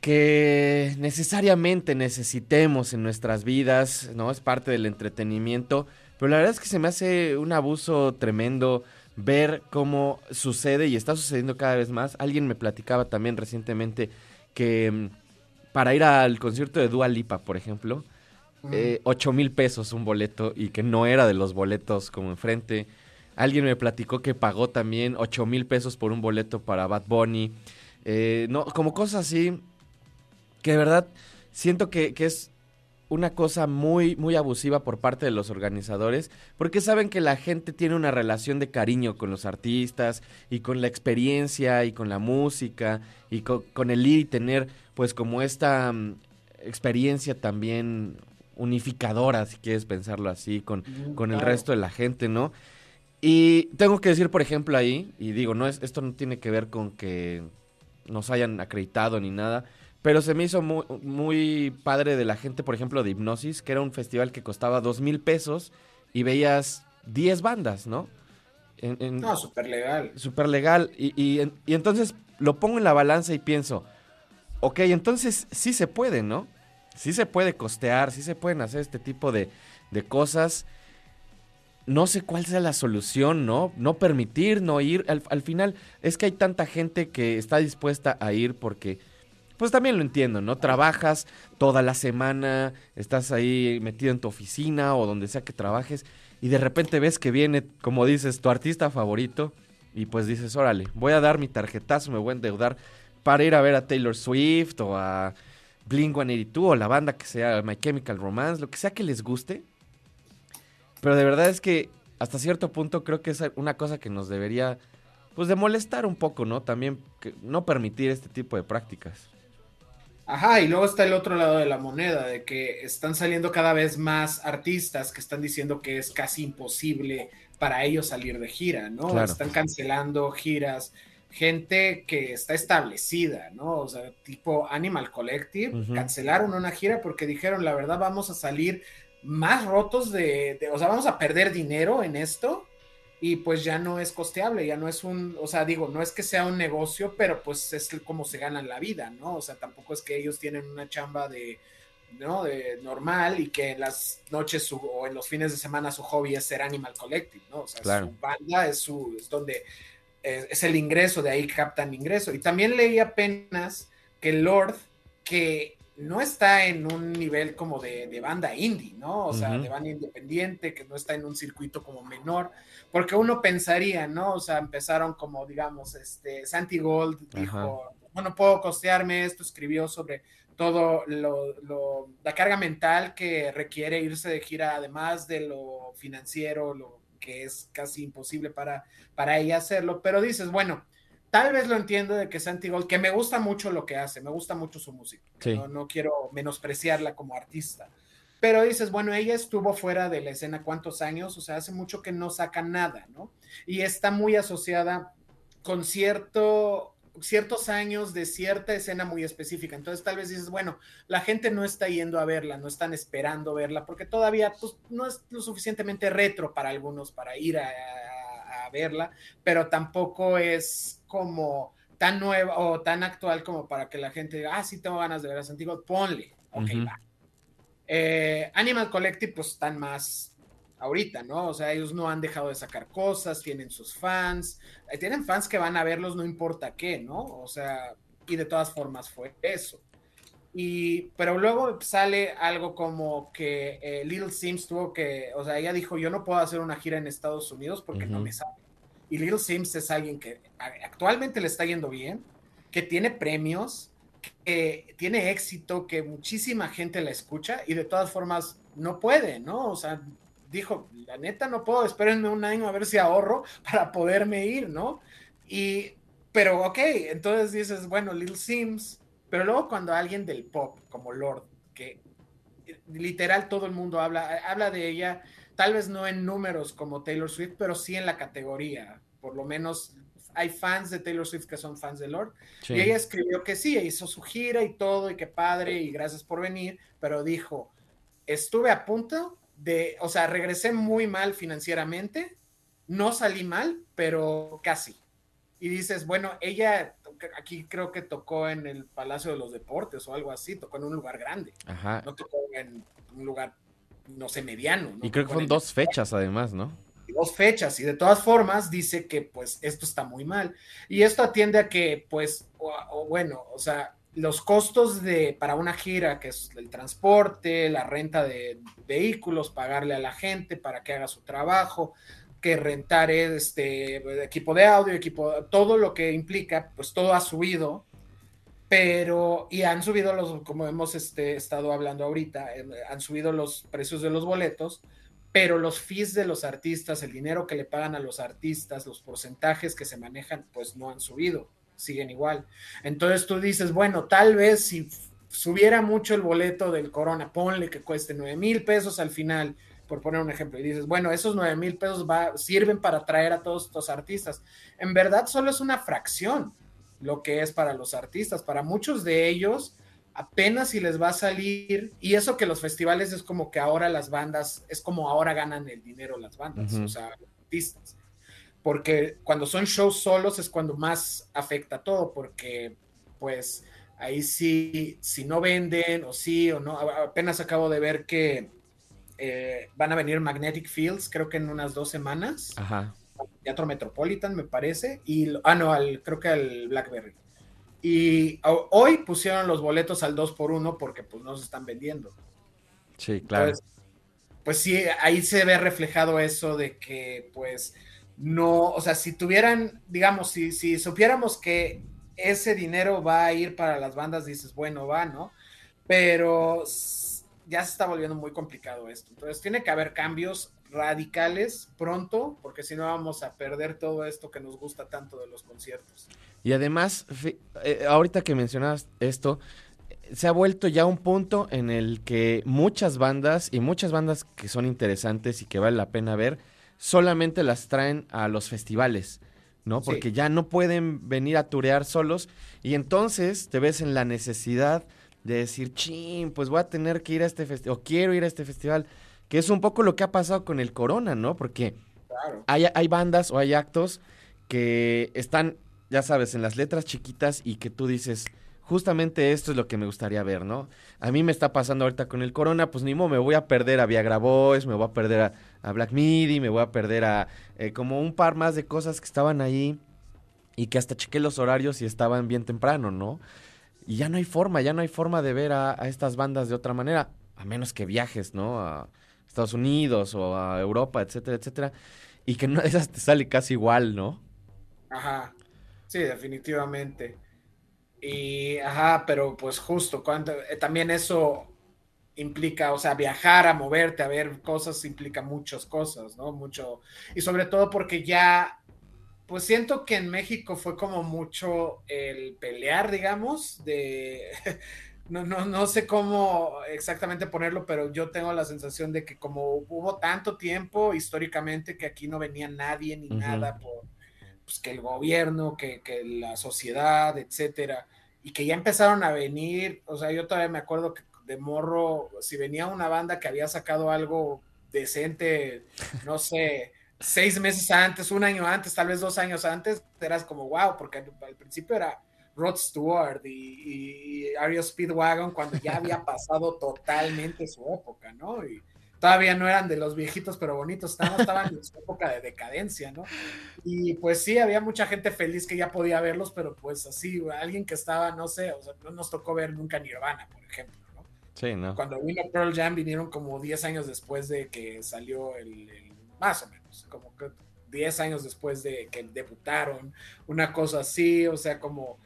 que necesariamente necesitemos en nuestras vidas, ¿no? Es parte del entretenimiento, pero la verdad es que se me hace un abuso tremendo ver cómo sucede y está sucediendo cada vez más. Alguien me platicaba también recientemente que mm, para ir al concierto de Dua Lipa, por ejemplo, eh, 8 mil pesos un boleto y que no era de los boletos como enfrente. Alguien me platicó que pagó también 8 mil pesos por un boleto para Bad Bunny. Eh, no, como cosas así que de verdad siento que, que es una cosa muy, muy abusiva por parte de los organizadores, porque saben que la gente tiene una relación de cariño con los artistas y con la experiencia y con la música y co- con, el ir y tener pues como esta mm, experiencia también unificadora, si quieres pensarlo así, con, con el resto de la gente, ¿no? Y tengo que decir, por ejemplo, ahí, y digo, no es, esto no tiene que ver con que nos hayan acreditado ni nada, pero se me hizo muy, muy padre de la gente, por ejemplo, de Hipnosis, que era un festival que costaba dos mil pesos y veías 10 bandas, ¿no? En- en-
No, súper legal.
súper legal. Y, y en- y entonces lo pongo en la balanza y pienso, ok, entonces sí se puede, ¿no? Sí se puede costear, sí se pueden hacer este tipo de, de cosas. No sé cuál sea la solución, ¿no? No permitir, no ir. Al, al final es que hay tanta gente que está dispuesta a ir porque, pues también lo entiendo, ¿no? Trabajas toda la semana, estás ahí metido en tu oficina o donde sea que trabajes y de repente ves que viene, como dices, tu artista favorito y pues dices, órale, voy a dar mi tarjetazo, me voy a endeudar para ir a ver a Taylor Swift o a Blink 182 o la banda que sea, My Chemical Romance, lo que sea que les guste. Pero de verdad es que hasta cierto punto creo que es una cosa que nos debería, pues de molestar un poco, ¿no? También no permitir este tipo de prácticas.
Ajá, y luego está el otro lado de la moneda, de que están saliendo cada vez más artistas que están diciendo que es casi imposible para ellos salir de gira, ¿no?
Claro.
Están cancelando giras, gente que está establecida, ¿no? O sea, tipo Animal Collective, cancelaron una gira porque dijeron, la verdad, vamos a salir más rotos de, de- o sea, vamos a perder dinero en esto y pues ya no es costeable, ya no es un, o sea, digo, no es que sea un negocio, pero pues es como se ganan la vida, ¿no? O sea, tampoco es que ellos tienen una chamba de, ¿no? De normal y que en las noches su- o en los fines de semana su hobby es ser Animal Collective, ¿no? O sea,
Claro.
su banda es su, es donde eh, es el ingreso, de ahí captan ingreso. Y también leí apenas que Lord, que no está en un nivel como de, de banda indie, ¿no? O sea, de banda independiente, que no está en un circuito como menor, porque uno pensaría, ¿no? O sea, empezaron como, digamos, este, Santi Gold dijo, bueno, puedo costearme esto, escribió sobre todo lo, lo- la carga mental que requiere irse de gira, además de lo financiero, lo que es casi imposible para, para ella hacerlo, pero dices, bueno, tal vez lo entiendo de que Santi Gold, que me gusta mucho lo que hace, me gusta mucho su música,
Sí.
no, no quiero menospreciarla como artista, pero dices, bueno, ella estuvo fuera de la escena cuántos años, o sea, hace mucho que no saca nada, ¿no? Y está muy asociada con cierto, ciertos años de cierta escena muy específica. Entonces tal vez dices, bueno, la gente no está yendo a verla, no están esperando verla, porque todavía pues, no es lo suficientemente retro para algunos para ir a, a- verla, pero tampoco es como tan nueva o tan actual como para que la gente diga, ah, sí tengo ganas de ver a Santiago, ponle. Ok, va. Eh, Animal Collective, pues están más ahorita, ¿no? O sea, ellos no han dejado de sacar cosas, tienen sus fans, eh, tienen fans que van a verlos no importa qué, ¿no? O sea, y de todas formas fue eso. Y, pero luego sale algo como que eh, Little Sims tuvo que, o sea, ella dijo, yo no puedo hacer una gira en Estados Unidos porque no me sale. Y Little Sims es alguien que actualmente le está yendo bien, que tiene premios, que tiene éxito, que muchísima gente la escucha y de todas formas no puede, ¿no? O sea, dijo, la neta no puedo, espérenme un año a ver si ahorro para poderme ir, ¿no? Y, pero ok, entonces dices, bueno, Little Sims, pero luego cuando alguien del pop, como Lord, que literal todo el mundo habla, habla de ella, tal vez no en números como Taylor Swift, pero sí en la categoría, por lo menos hay fans de Taylor Swift que son fans de Lord,
Sí.
y ella escribió que sí, hizo su gira y todo, y que padre, y gracias por venir, pero dijo, estuve a punto de, o sea, regresé muy mal financieramente, no salí mal, pero casi. Y dices, bueno, ella aquí creo que tocó en el Palacio de los Deportes o algo así, tocó en un lugar grande,
Ajá.
no tocó en un lugar, no sé, mediano. ¿no?
Y creo que fueron dos fechas además, ¿no?
dos fechas y de todas formas dice que pues esto está muy mal y esto atiende a que pues o, o bueno o sea los costos de para una gira que es el transporte la renta de vehículos pagarle a la gente para que haga su trabajo que rentar este equipo de audio equipo todo lo que implica pues todo ha subido pero y han subido los como hemos este, estado hablando ahorita eh, han subido los precios de los boletos pero los fees de los artistas, el dinero que le pagan a los artistas, los porcentajes que se manejan, pues no han subido, siguen igual. Entonces tú dices, bueno, tal vez si subiera mucho el boleto del Corona, ponle que cueste 9 mil pesos al final, por poner un ejemplo, y dices, bueno, esos 9 mil pesos va, sirven para atraer a todos estos artistas. En verdad solo es una fracción lo que es para los artistas. Para muchos de ellos, apenas si les va a salir, y eso que los festivales es como que ahora las bandas, es como ahora ganan el dinero las bandas,
Ujú.
o sea, los artistas. Porque cuando son shows solos es cuando más afecta todo, porque pues ahí sí, si no venden o sí o no, apenas acabo de ver que eh, van a venir Magnetic Fields, creo que en unas dos semanas,
Ajá.
Teatro Metropolitan, me parece, y ah, no, al, creo que al Blackberry. Y ho- hoy pusieron los boletos al 2 por 1 porque pues no se están vendiendo.
Sí, claro.
Entonces, pues sí, ahí se ve reflejado eso de que pues no, o sea, si tuvieran, digamos, si, si supiéramos que ese dinero va a ir para las bandas, dices, bueno, va, ¿no? Pero ya se está volviendo muy complicado esto. Entonces tiene que haber cambios radicales pronto, porque si no vamos a perder todo esto que nos gusta tanto de los conciertos.
Y además, eh, ahorita que mencionas esto, se ha vuelto ya un punto en el que muchas bandas y muchas bandas que son interesantes y que vale la pena ver, solamente las traen a los festivales, ¿no?
Sí.
Porque ya no pueden venir a turear solos y entonces te ves en la necesidad de decir, chin, pues voy a tener que ir a este festival, o quiero ir a este festival, que es un poco lo que ha pasado con el Corona, ¿no? Porque
Claro.
hay, hay bandas o hay actos que están, ya sabes, en las letras chiquitas y que tú dices, justamente esto es lo que me gustaría ver, ¿no? A mí me está pasando ahorita con el Corona, pues ni modo, me voy a perder a Viagra Boys, me voy a perder a, a Black Midi, me voy a perder a eh, como un par más de cosas que estaban ahí y que hasta chequé los horarios y estaban bien temprano, ¿no? Y ya no hay forma, ya no hay forma de ver a, estas bandas de otra manera, a menos que viajes, ¿no? A Estados Unidos o a Europa, etcétera, etcétera. Y que no esas te sale casi igual, ¿no?
Ajá, sí, definitivamente. Y, ajá, pero pues justo, cuando, eh, también eso implica, o sea, viajar, a moverte, a ver cosas, implica muchas cosas, ¿no? Mucho, y sobre todo porque ya, pues siento que en México fue como mucho el pelear, digamos, de, no, no, no sé cómo exactamente ponerlo, pero yo tengo la sensación de que como hubo tanto tiempo históricamente que aquí no venía nadie ni nada por pues, que el gobierno, que, que la sociedad, etcétera, y que ya empezaron a venir, o sea, yo todavía me acuerdo que de morro, si venía una banda que había sacado algo decente, no sé, seis meses antes, un año antes, tal vez dos años antes, eras como wow, porque al, principio era Rod Stewart y, y Ario Speedwagon cuando ya había pasado totalmente su época, ¿no? Y todavía no eran de los viejitos pero bonitos, estaban, estaban en su época de decadencia, ¿no? Y pues sí, había mucha gente feliz que ya podía verlos, pero pues así, alguien que estaba, no sé, o sea, no nos tocó ver nunca Nirvana, por ejemplo, ¿no?
Sí, ¿no?
Cuando vino Pearl Jam vinieron como 10 años después de que salió el, el- más o menos, como que 10 años después de que debutaron, una cosa así, o sea, como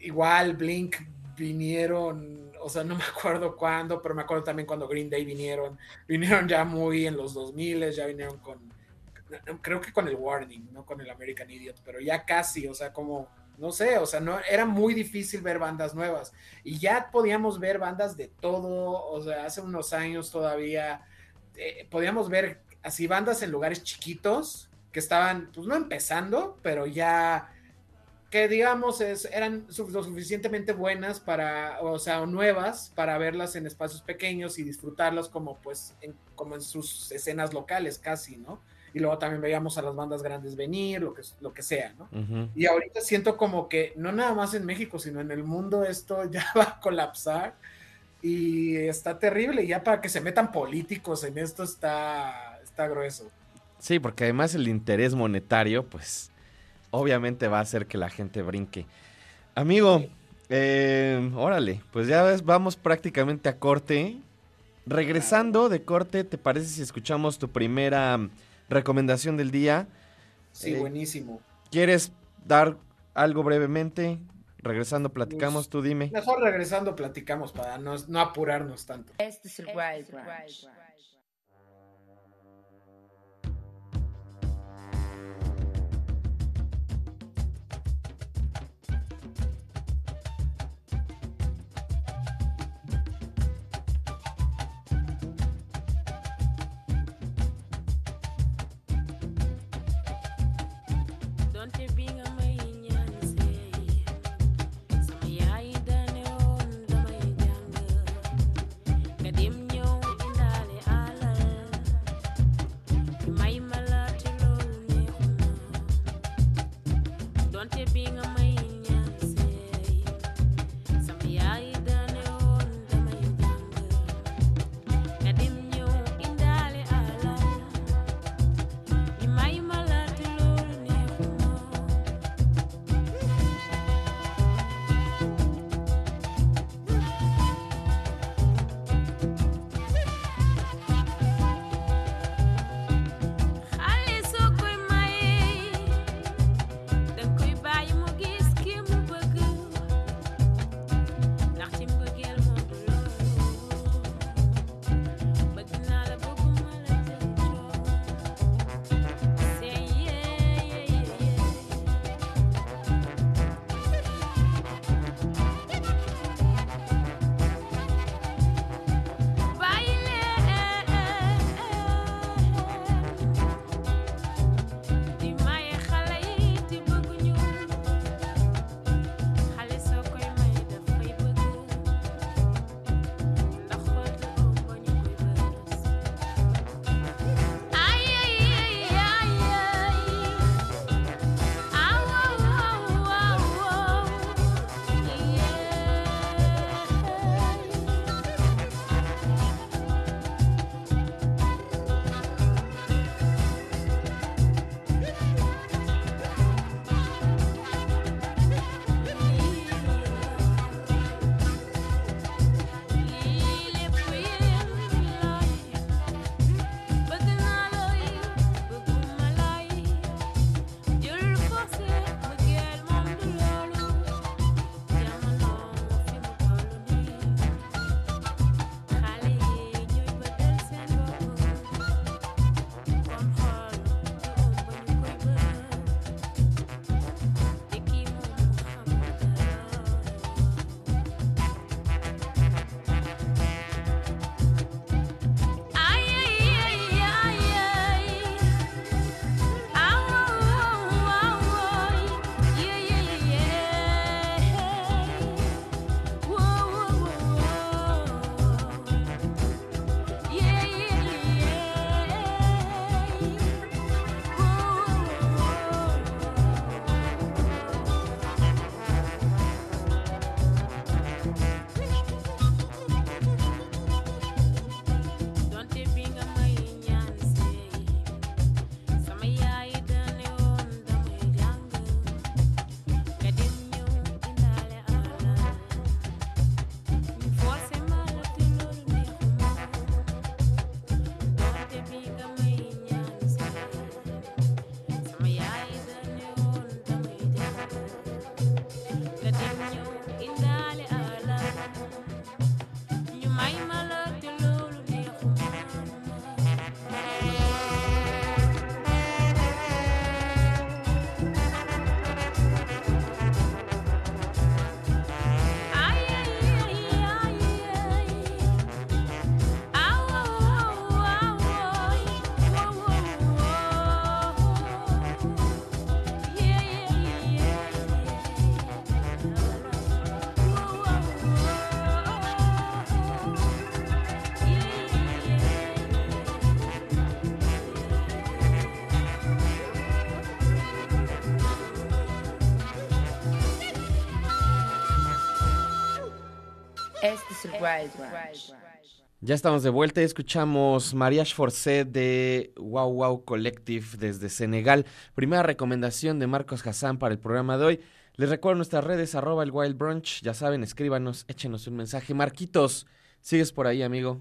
igual Blink vinieron, o sea, no me acuerdo cuándo, pero me acuerdo también cuando Green Day vinieron, vinieron ya muy en los 2000, ya vinieron con, creo que con el Warning, no con el American Idiot, pero ya casi, o sea, como, no sé, o sea, no, era muy difícil ver bandas nuevas. Y ya podíamos ver bandas de todo, o sea, hace unos años todavía eh, podíamos ver así bandas en lugares chiquitos que estaban, pues no empezando, pero ya que digamos es, eran lo suficientemente buenas para, o sea, o nuevas para verlas en espacios pequeños y disfrutarlas como pues en, como en sus escenas locales casi, ¿no? Y luego también veíamos a las bandas grandes venir, lo que, lo que sea, ¿no?
Ujú.
Y ahorita siento como que no nada más en México, sino en el mundo esto ya va a colapsar y está terrible. Ya para que se metan políticos en esto está, está grueso.
Sí, porque además el interés monetario, pues, obviamente va a hacer que la gente brinque. Amigo, eh, órale, pues ya ves, vamos prácticamente a corte. Regresando de corte, ¿te parece si escuchamos tu primera mm, recomendación del día?
Sí,
Eh,
buenísimo.
¿Quieres dar algo brevemente? Regresando, platicamos, tú dime.
Mejor regresando platicamos para no, no apurarnos tanto.
Este es el Wild Branch.
donte
Ya estamos de vuelta y escuchamos Mariage Forcé de Wow Wow Collective desde Senegal. Primera recomendación de Marcos Hassan para el programa de hoy. Les recuerdo nuestras redes, arroba el Wild Brunch. Ya saben, escríbanos, échenos un mensaje. Marquitos, ¿sigues por ahí, amigo?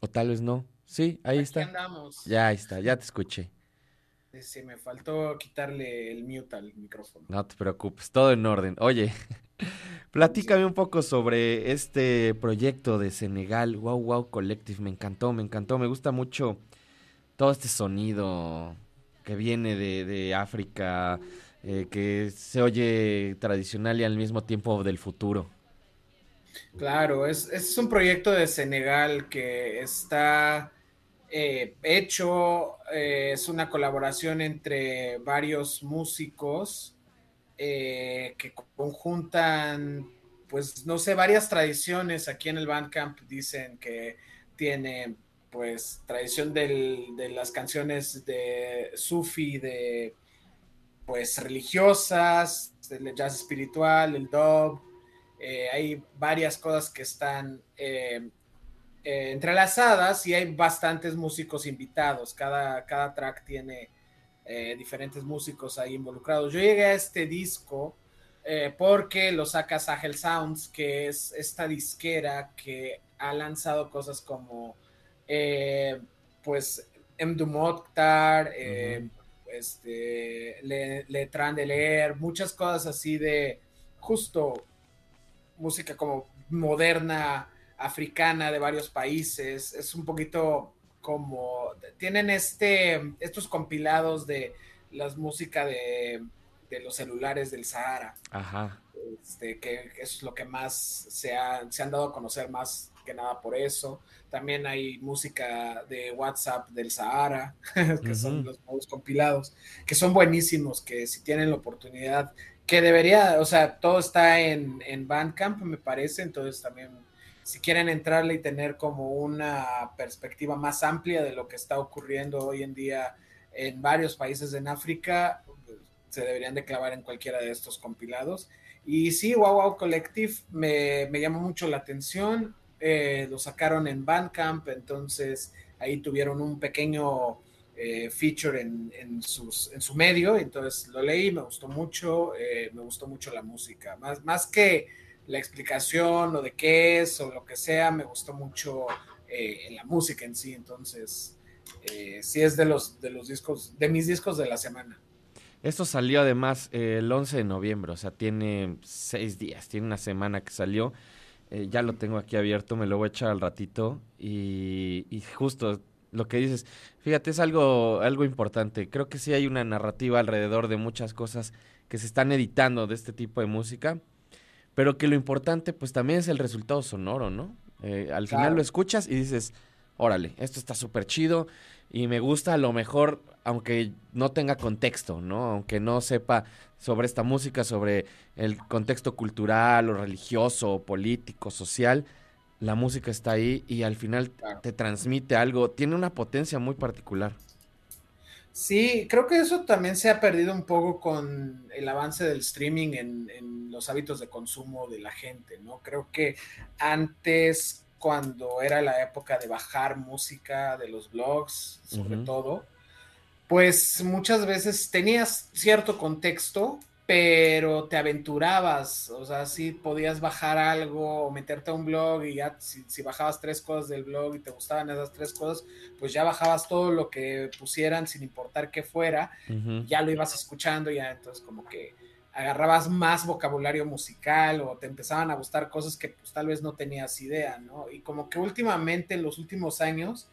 O tal vez no. Sí, ahí
Aquí
está.
andamos.
Ya ahí está, ya te escuché.
Sí, me faltó quitarle el mute al micrófono.
No te preocupes, todo en orden. Oye, platícame un poco sobre este proyecto de Senegal, Wow Wow Collective. Me encantó, me encantó, me gusta mucho todo este sonido que viene de, África, eh, que se oye tradicional y al mismo tiempo del futuro.
Claro, es, es un proyecto de Senegal que está eh, hecho, eh, es una colaboración entre varios músicos eh, que conjuntan, pues no sé, varias tradiciones. Aquí en el Bandcamp dicen que tiene pues tradición de las canciones de Sufi, de pues religiosas, del jazz espiritual, el dub, eh, hay varias cosas que están eh, entrelazadas y hay bastantes músicos invitados. Cada, cada track tiene eh, diferentes músicos ahí involucrados. Yo llegué a este disco eh, porque lo saca Sahel Sounds, que es esta disquera que ha lanzado cosas como, eh, pues, M. Du Mokhtar, eh, este, Le, Le Tran de Leer, muchas cosas así de justo música como moderna, africana de varios países. Es un poquito como. Tienen este, estos compilados de las música de, de los celulares del Sahara.
Ajá.
Este, que, es lo que más se, ha- se han dado a conocer más que nada por eso. También hay música de WhatsApp del Sahara, que son los nuevos compilados, que son buenísimos, que si tienen la oportunidad, que debería, o sea, todo está en, en Bandcamp, me parece, entonces también si quieren entrarle y tener como una perspectiva más amplia de lo que está ocurriendo hoy en día en varios países en África, se deberían de clavar en cualquiera de estos compilados. Y sí, Wow Wow Collective me, me llamó mucho la atención. eh, lo sacaron en Bandcamp, entonces ahí tuvieron un pequeño eh, feature en, en, sus, en su medio. Entonces lo leí, me gustó mucho, eh, me gustó mucho la música. Más, más que la explicación o de qué es o lo que sea, me gustó mucho eh, la música en sí. Entonces, eh, sí es de los, de los discos, de mis discos de la semana.
Esto salió además eh, el 11 de noviembre, o sea, tiene seis días, tiene una semana que salió. Eh, ya lo tengo aquí abierto, me lo voy a echar al ratito. Y, y justo lo que dices, fíjate, es algo, algo importante. Creo que sí hay una narrativa alrededor de muchas cosas que se están editando de este tipo de música, pero que lo importante pues también es el resultado sonoro, ¿no? Eh, al final lo escuchas y dices, órale, esto está súper chido y me gusta a lo mejor, aunque no tenga contexto, ¿no? Aunque no sepa sobre esta música, sobre el contexto cultural o religioso, o político, social, la música está ahí y al final
Claro.
te transmite algo, tiene una potencia muy particular.
Sí, creo que eso también se ha perdido un poco con el avance del streaming en, en los hábitos de consumo de la gente, ¿no? Creo que antes, cuando era la época de bajar música de los blogs, sobre todo, pues muchas veces tenías cierto contexto, pero te aventurabas, o sea, sí podías bajar algo o meterte a un blog y ya si, si bajabas tres cosas del blog y te gustaban esas tres cosas, pues ya bajabas todo lo que pusieran sin importar qué fuera, ya lo ibas escuchando, ya entonces como que agarrabas más vocabulario musical o te empezaban a gustar cosas que pues tal vez no tenías idea, ¿no? Y como que últimamente, en los últimos años,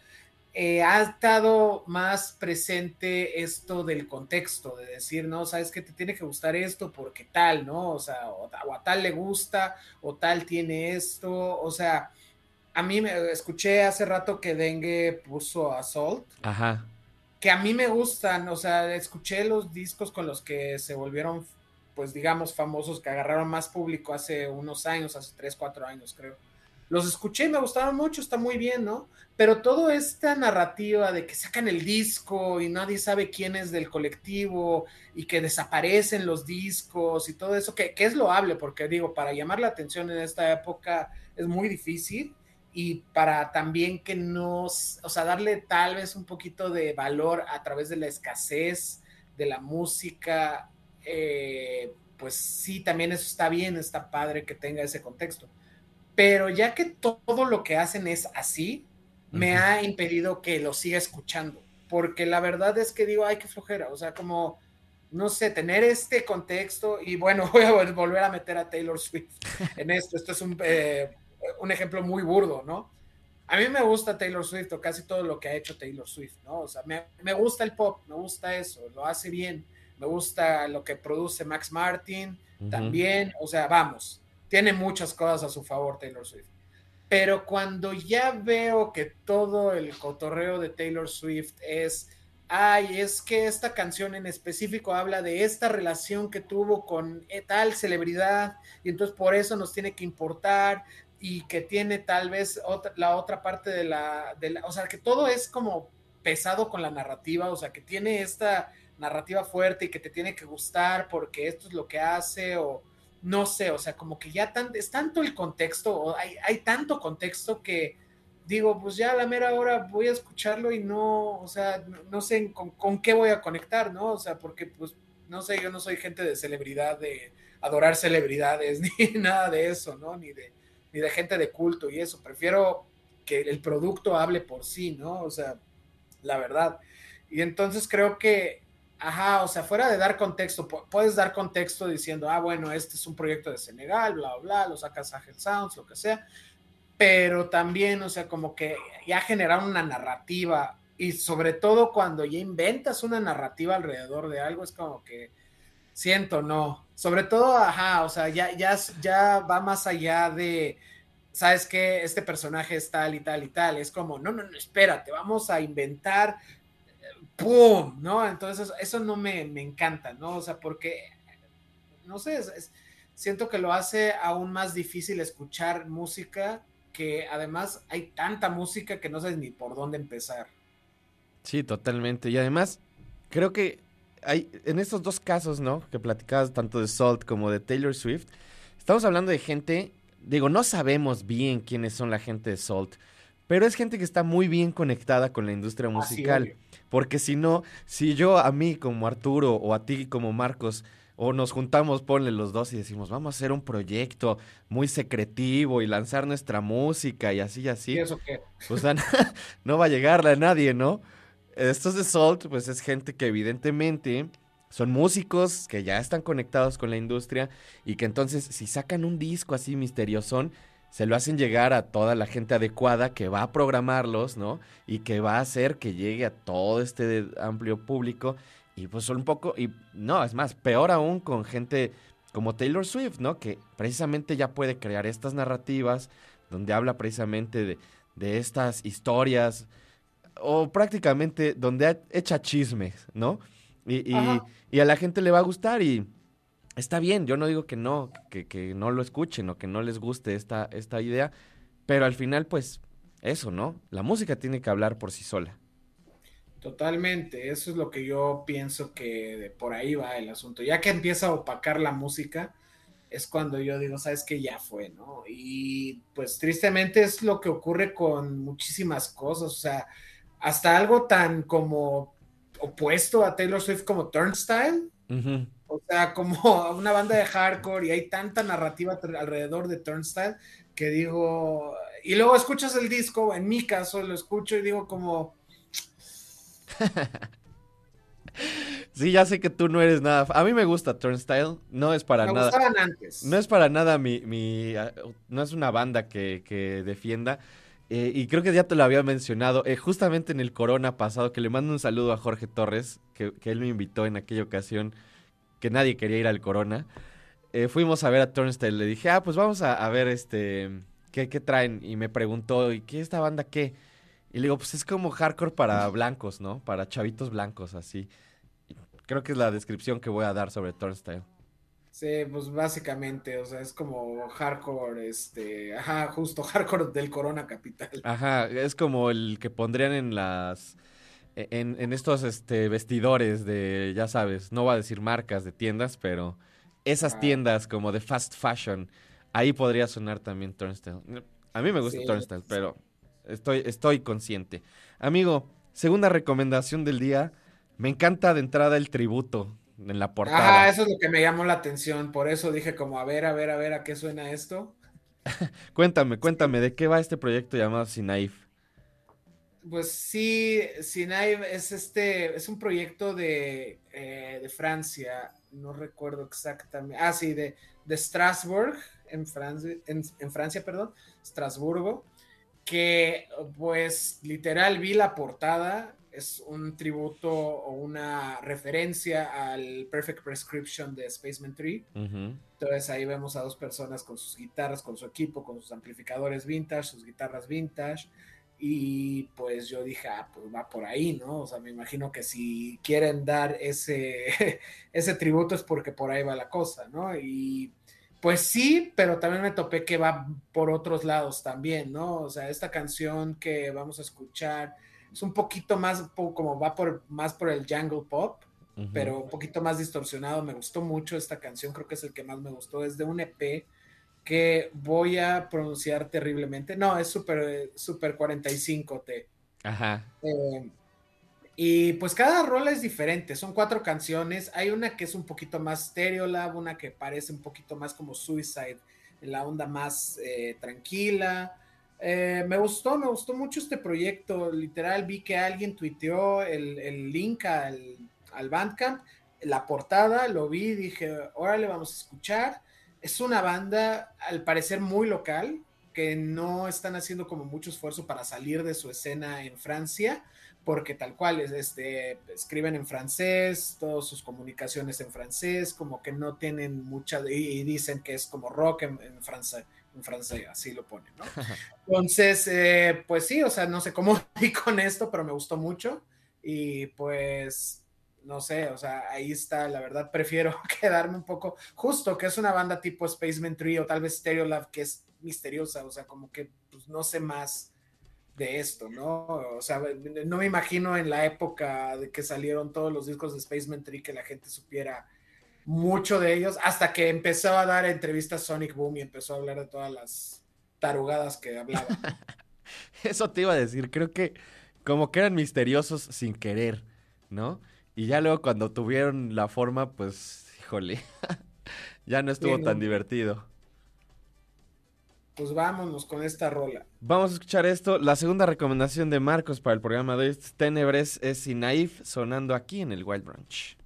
eh, ha estado más presente esto del contexto, de decir, no, sabes que te tiene que gustar esto porque tal, ¿no? O sea, o, o a tal le gusta, o tal tiene esto, o sea, a mí me escuché hace rato que Dengue puso Assault,
Ajá.
que a mí me gustan, o sea, escuché los discos con los que se volvieron, pues digamos, famosos, que agarraron más público hace unos años, hace 3, 4 años creo. Los escuché y me gustaron mucho, está muy bien, ¿no? Pero toda esta narrativa de que sacan el disco y nadie sabe quién es del colectivo y que desaparecen los discos y todo eso, que, es loable, porque digo, para llamar la atención en esta época es muy difícil y para también que nos, o sea, darle tal vez un poquito de valor a través de la escasez de la música, eh, pues sí, también eso está bien, está padre que tenga ese contexto. Pero ya que todo lo que hacen es así, me ha impedido que lo siga escuchando, porque la verdad es que digo, ay, qué flojera, o sea, como, no sé, tener este contexto y bueno, voy a vol- volver a meter a Taylor Swift en esto, esto es un, eh, un ejemplo muy burdo, ¿no? A mí me gusta Taylor Swift o casi todo lo que ha hecho Taylor Swift, ¿no? O sea, me, me gusta el pop, me gusta eso, lo hace bien, me gusta lo que produce Max Martin, también, o sea, vamos, tiene muchas cosas a su favor Taylor Swift. Pero cuando ya veo que todo el cotorreo de Taylor Swift es, ay, es que esta canción en específico habla de esta relación que tuvo con eh, tal celebridad y entonces por eso nos tiene que importar y que tiene tal vez la otra parte de la, de la, o sea, que todo es como pesado con la narrativa, o sea, que tiene esta narrativa fuerte y que te tiene que gustar porque esto es lo que hace o no sé, o sea, como que ya tan, es tanto el contexto, hay, hay tanto contexto que digo, pues ya a la mera hora voy a escucharlo y no, o sea, no, no sé con, con, qué voy a conectar, ¿no? O sea, porque pues, no sé, yo no soy gente de celebridad, de adorar celebridades, ni nada de eso, ¿no? Ni de, ni de gente de culto y eso, prefiero que el producto hable por sí, ¿no? O sea, la verdad. Y entonces creo que Ajá, o sea, fuera de dar contexto, puedes dar contexto diciendo, ah, bueno, este es un proyecto de Senegal, bla, bla, lo sacas a Head Sounds, lo que sea, pero también, o sea, como que ya generar una narrativa y sobre todo cuando ya inventas una narrativa alrededor de algo, es como que siento, no, sobre todo, ajá, o sea, ya, ya, ya va más allá de, sabes que este personaje es tal y tal y tal, es como, no, no, no, espérate, vamos a inventar ¡pum! ¿No? Entonces eso no me, me, encanta, ¿no? O sea, porque, no sé, es, es, siento que lo hace aún más difícil escuchar música, que además hay tanta música que no sabes ni por dónde empezar.
Sí, totalmente. Y además, creo que hay, en estos dos casos, ¿no? Que platicabas tanto de Salt como de Taylor Swift, estamos hablando de gente, digo, no sabemos bien quiénes son la gente de Salt, pero es gente que está muy bien conectada con la industria musical. Ah, sí, porque si no, si yo a mí como Arturo o a ti como Marcos, o nos juntamos, ponle los dos y decimos, vamos a hacer un proyecto muy secretivo y lanzar nuestra música y así y así.
¿Y eso qué?
Pues a, no va a llegarle a nadie, ¿no? Estos de Salt, pues es gente que evidentemente son músicos que ya están conectados con la industria y que entonces si sacan un disco así misteriosón, se lo hacen llegar a toda la gente adecuada que va a programarlos, ¿no? Y que va a hacer que llegue a todo este amplio público. Y pues son un poco, y no, es más, peor aún con gente como Taylor Swift, ¿no? Que precisamente ya puede crear estas narrativas donde habla precisamente de, de estas historias o prácticamente donde echa chismes, ¿no? Y, y, y a la gente le va a gustar y está bien, yo no digo que no, que, que, no lo escuchen o que no les guste esta, esta idea, pero al final, pues, eso, ¿no? La música tiene que hablar por sí sola.
Totalmente, eso es lo que yo pienso que de por ahí va el asunto. Ya que empieza a opacar la música, es cuando yo digo, sabes que ya fue, ¿no? Y pues tristemente es lo que ocurre con muchísimas cosas, o sea, hasta algo tan como opuesto a Taylor Swift como Turnstile.
Uh -huh.
O sea, como una banda de hardcore y hay tanta narrativa alrededor de Turnstile que digo, y luego escuchas el disco, en mi caso lo escucho y digo como...
sí, ya sé que tú no eres nada. A mí me gusta Turnstile, no es para
me
nada.
gustaban antes.
No es para nada mi. mi no es una banda que, que defienda. Eh, y creo que ya te lo había mencionado, eh, justamente en el Corona pasado, que le mando un saludo a Jorge Torres, que, que él me invitó en aquella ocasión, que nadie quería ir al Corona. Eh, fuimos a ver a Turnstile, le dije, ah, pues vamos a, a ver este, ¿qué, ¿qué, traen? Y me preguntó, ¿y qué esta banda qué? Y le digo, pues es como hardcore para blancos, ¿no? Para chavitos blancos, así. Creo que es la descripción que voy a dar sobre Turnstile.
Sí, pues básicamente, o sea, es como hardcore, este, ajá, justo hardcore del Corona Capital.
Ajá, es como el que pondrían en las... En, en estos este, vestidores de, ya sabes, no voy a decir marcas de tiendas, pero esas
Ah.
tiendas como de fast fashion, ahí podría sonar también Turnstile. A mí me gusta
Sí,
Turnstile,
sí.
pero estoy, estoy consciente. Amigo, segunda recomendación del día, me encanta de entrada el tributo en la portada.
Ajá, eso es lo que me llamó la atención, por eso dije como, a ver, a ver, a ver, ¿a qué suena esto?
Cuéntame, cuéntame, ¿de qué va este proyecto llamado Sinaif?
Pues sí, Sinai es este, es un proyecto de, eh, de Francia, no recuerdo exactamente, ah, sí, de, de Strasbourg, en Francia, en, en Francia, perdón, Estrasburgo, que pues literal vi la portada, es un tributo o una referencia al Perfect Prescription de Spaceman 3.
Ujú.
Entonces ahí vemos a dos personas con sus guitarras, con su equipo, con sus amplificadores vintage, sus guitarras vintage. Y pues yo dije, ah, pues va por ahí, ¿no? O sea, me imagino que si quieren dar ese, ese tributo es porque por ahí va la cosa, ¿no? Y pues sí, pero también me topé que va por otros lados también, ¿no? O sea, esta canción que vamos a escuchar es un poquito más, como va por, más por el jungle pop,
Ujú.
pero un poquito más distorsionado. Me gustó mucho esta canción, creo que es el que más me gustó. Es de un EP que voy a pronunciar terriblemente. No, es Super, super 45T.
Ajá.
Eh, y pues cada rola es diferente, son cuatro canciones. Hay una que es un poquito más Stereolab, una que parece un poquito más como Suicide, la onda más eh, tranquila. Eh, me gustó, me gustó mucho este proyecto. Literal, vi que alguien tuiteó el, el link al, al Bandcamp, la portada, lo vi, dije, órale, vamos a escuchar. Es una banda, al parecer, muy local, que no están haciendo como mucho esfuerzo para salir de su escena en Francia, porque tal cual, es, este, escriben en francés, todas sus comunicaciones en francés, como que no tienen mucha, y, y dicen que es como rock en, en francés, en francés, así lo ponen, ¿no? Entonces, eh, pues sí, o sea, no sé cómo di con esto, pero me gustó mucho y pues, no sé, o sea, ahí está, la verdad, prefiero quedarme un poco, justo que es una banda tipo Spaceman 3 o tal vez Stereolab, que es misteriosa, o sea, como que pues, no sé más de esto, ¿no? O sea, no me imagino en la época de que salieron todos los discos de Spaceman 3 que la gente supiera mucho de ellos, hasta que empezó a dar entrevistas Sonic Boom y empezó a hablar de todas las tarugadas que hablaba.
Eso te iba a decir, creo que como que eran misteriosos sin querer, ¿no? Y ya luego cuando tuvieron la forma, pues, híjole, ya no estuvo
no.
tan divertido.
Pues vámonos con esta rola.
Vamos a escuchar esto. La segunda recomendación de Marcos para el programa de hoy es Tenebres es Sinaif, sonando aquí en el Wild Branch.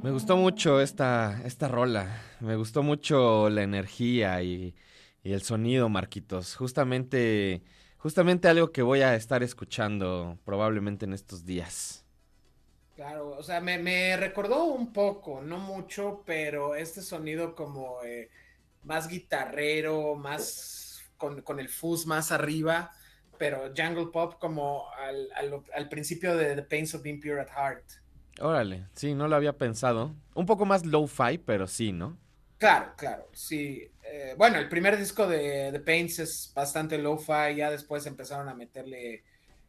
Me gustó mucho esta, esta rola. Me gustó mucho la energía y, y el sonido, Marquitos. Justamente, justamente algo que voy a estar escuchando probablemente en estos días.
Claro, o sea, me, me recordó un poco, no mucho, pero este sonido como eh, más guitarrero, más con, con el fuzz más arriba, pero jungle pop como al, al- al principio de The Pains of Being Pure at Heart.
Órale, sí, no lo había pensado. Un poco más low-fi, pero sí, ¿no?
Claro, claro, sí. Eh, bueno, el primer disco de The Paints es bastante lo-fi, ya después empezaron a meterle,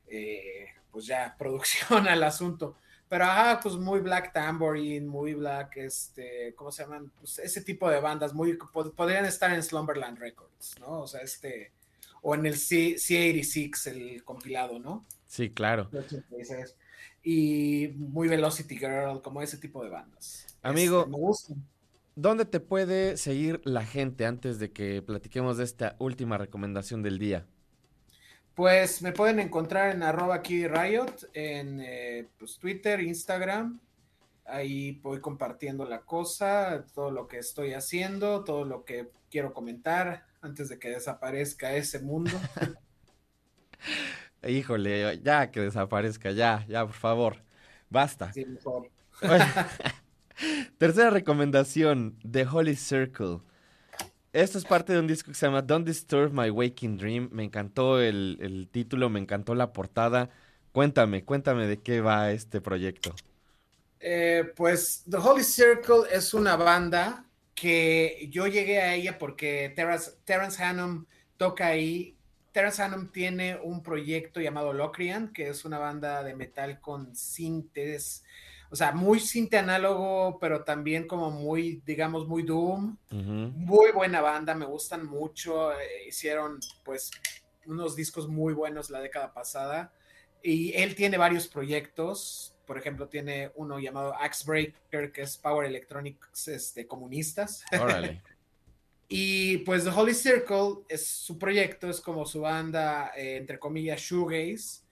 eh, pues ya, producción al asunto. Pero ajá, pues muy Black Tambourine, muy Black, este, ¿cómo se llaman? Pues ese tipo de bandas, muy, pod- podrían estar en Slumberland Records, ¿no? O sea, este, o en el C, C86, el compilado, ¿no?
Sí, claro.
86. Y muy Velocity Girl, como ese tipo de bandas.
Amigo,
Este, me gustan.
¿dónde te puede seguir la gente antes de que platiquemos de esta última recomendación del día?
Pues me pueden encontrar en arroba aquí Riot, en eh, pues, Twitter, Instagram. Ahí voy compartiendo la cosa, todo lo que estoy haciendo, todo lo que quiero comentar antes de que desaparezca ese mundo.
Híjole, ya que desaparezca, ya, ya, por favor. Basta.
Sí, mejor.
Bueno, Tercera recomendación, The Holy Circle. Esto es parte de un disco que se llama Don't Disturb My Waking Dream. Me encantó el, el título, me encantó la portada. Cuéntame, cuéntame de qué va este proyecto.
Eh, pues The Holy Circle es una banda que yo llegué a ella porque Terrence, Terrence Hannum toca ahí. Terrence Hannum tiene un proyecto llamado Locrian, que es una banda de metal con sintes, o sea, muy sinte análogo, pero también como muy, digamos, muy doom. Muy buena banda, me gustan mucho. eh, hicieron pues unos discos muy buenos la década pasada. Y él tiene varios proyectos. Por ejemplo, tiene uno llamado Axe Breaker, que es Power Electronics este, comunistas.
Órale.
Y pues The Holy Circle es su proyecto, es como su banda, eh, entre comillas, shoegaze,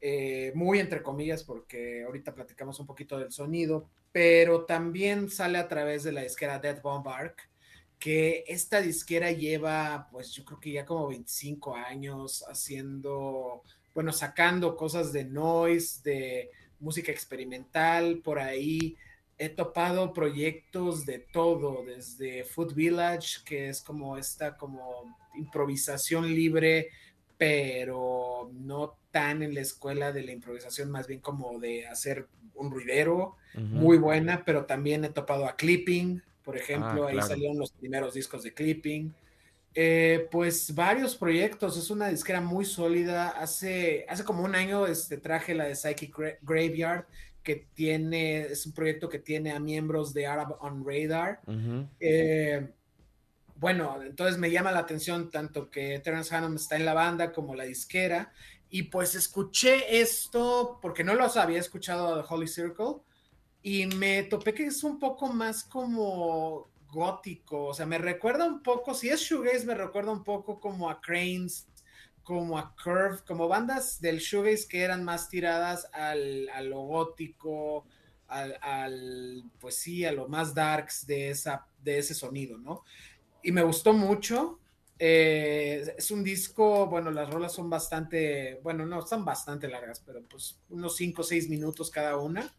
eh, muy entre comillas, porque ahorita platicamos un poquito del sonido, pero también sale a través de la disquera Dead Bomb Arc, que esta disquera lleva, pues yo creo que ya como 25 años haciendo, bueno, sacando cosas de noise, de música experimental, por ahí he topado proyectos de todo, desde Food Village, que es como esta como improvisación libre, pero no tan en la escuela de la improvisación, más bien como de hacer un ruidero, muy buena, pero también he topado a Clipping, por ejemplo,
Ah,
ahí salieron los primeros discos de Clipping. Eh, pues varios proyectos, es una disquera muy sólida. Hace, hace como un año este, traje la de Psychic Gra- Graveyard, que tiene, es un proyecto que tiene a miembros de Arab on Radar. Eh, bueno, entonces me llama la atención tanto que Terence Hannum está en la banda como la disquera. Y pues escuché esto porque no los había escuchado a The Holy Circle y me topé que es un poco más como gótico, o sea, me recuerda un poco, si es shoegaze, me recuerda un poco como a Cranes, como a Curve, como bandas del shoegaze que eran más tiradas al, a lo gótico, al, al, pues sí, a lo más darks de, esa, de ese sonido, ¿no? Y me gustó mucho. Eh, es un disco, bueno, las rolas son bastante, bueno, no, están bastante largas, pero pues unos 5 o 6 minutos cada una.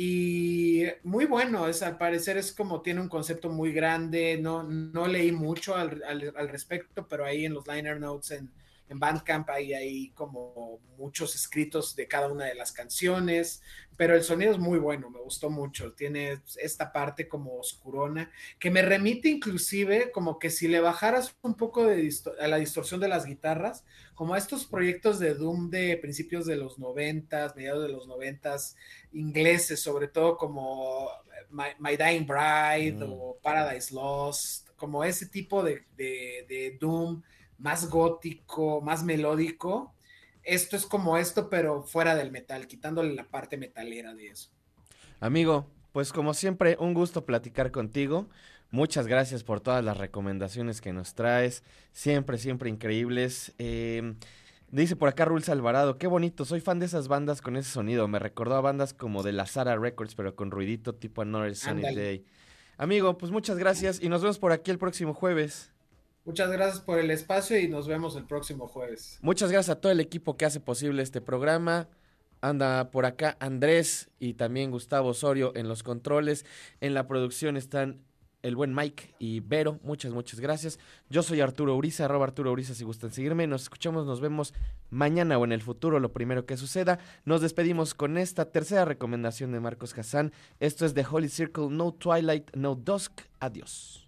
Y muy bueno, es al parecer es como tiene un concepto muy grande, no, no leí mucho al, al, al respecto, pero ahí en los liner notes en, en Bandcamp hay ahí como muchos escritos de cada una de las canciones, pero el sonido es muy bueno, me gustó mucho, tiene esta parte como oscurona, que me remite inclusive como que si le bajaras un poco de a la distorsión de las guitarras, como a estos proyectos de Doom de principios de los noventas, mediados de los noventas, ingleses, sobre todo como My, My Dying Bride
Mm.
o Paradise Lost, como ese tipo de, de- de Doom más gótico, más melódico. Esto es como esto, pero fuera del metal, quitándole la parte metalera de eso.
Amigo, pues como siempre, un gusto platicar contigo. Muchas gracias por todas las recomendaciones que nos traes. Siempre, siempre increíbles. Eh, dice por acá Rules Alvarado, qué bonito, soy fan de esas bandas con ese sonido. Me recordó a bandas como de la Sara Records, pero con ruidito tipo Another Sunny. Day. Amigo, pues muchas gracias y nos vemos por aquí el próximo jueves.
Muchas gracias por el espacio y nos vemos el próximo jueves.
Muchas gracias a todo el equipo que hace posible este programa. Anda por acá Andrés y también Gustavo Osorio en los controles. En la producción están el buen Mike y Vero. Muchas, muchas gracias. Yo soy Arturo Uriza, arroba Arturo Uriza si gustan seguirme. Nos escuchamos, nos vemos mañana o en el futuro, lo primero que suceda. Nos despedimos con esta tercera recomendación de Marcos Hassan. Esto es The Holy Circle, No Twilight, No Dusk. Adiós.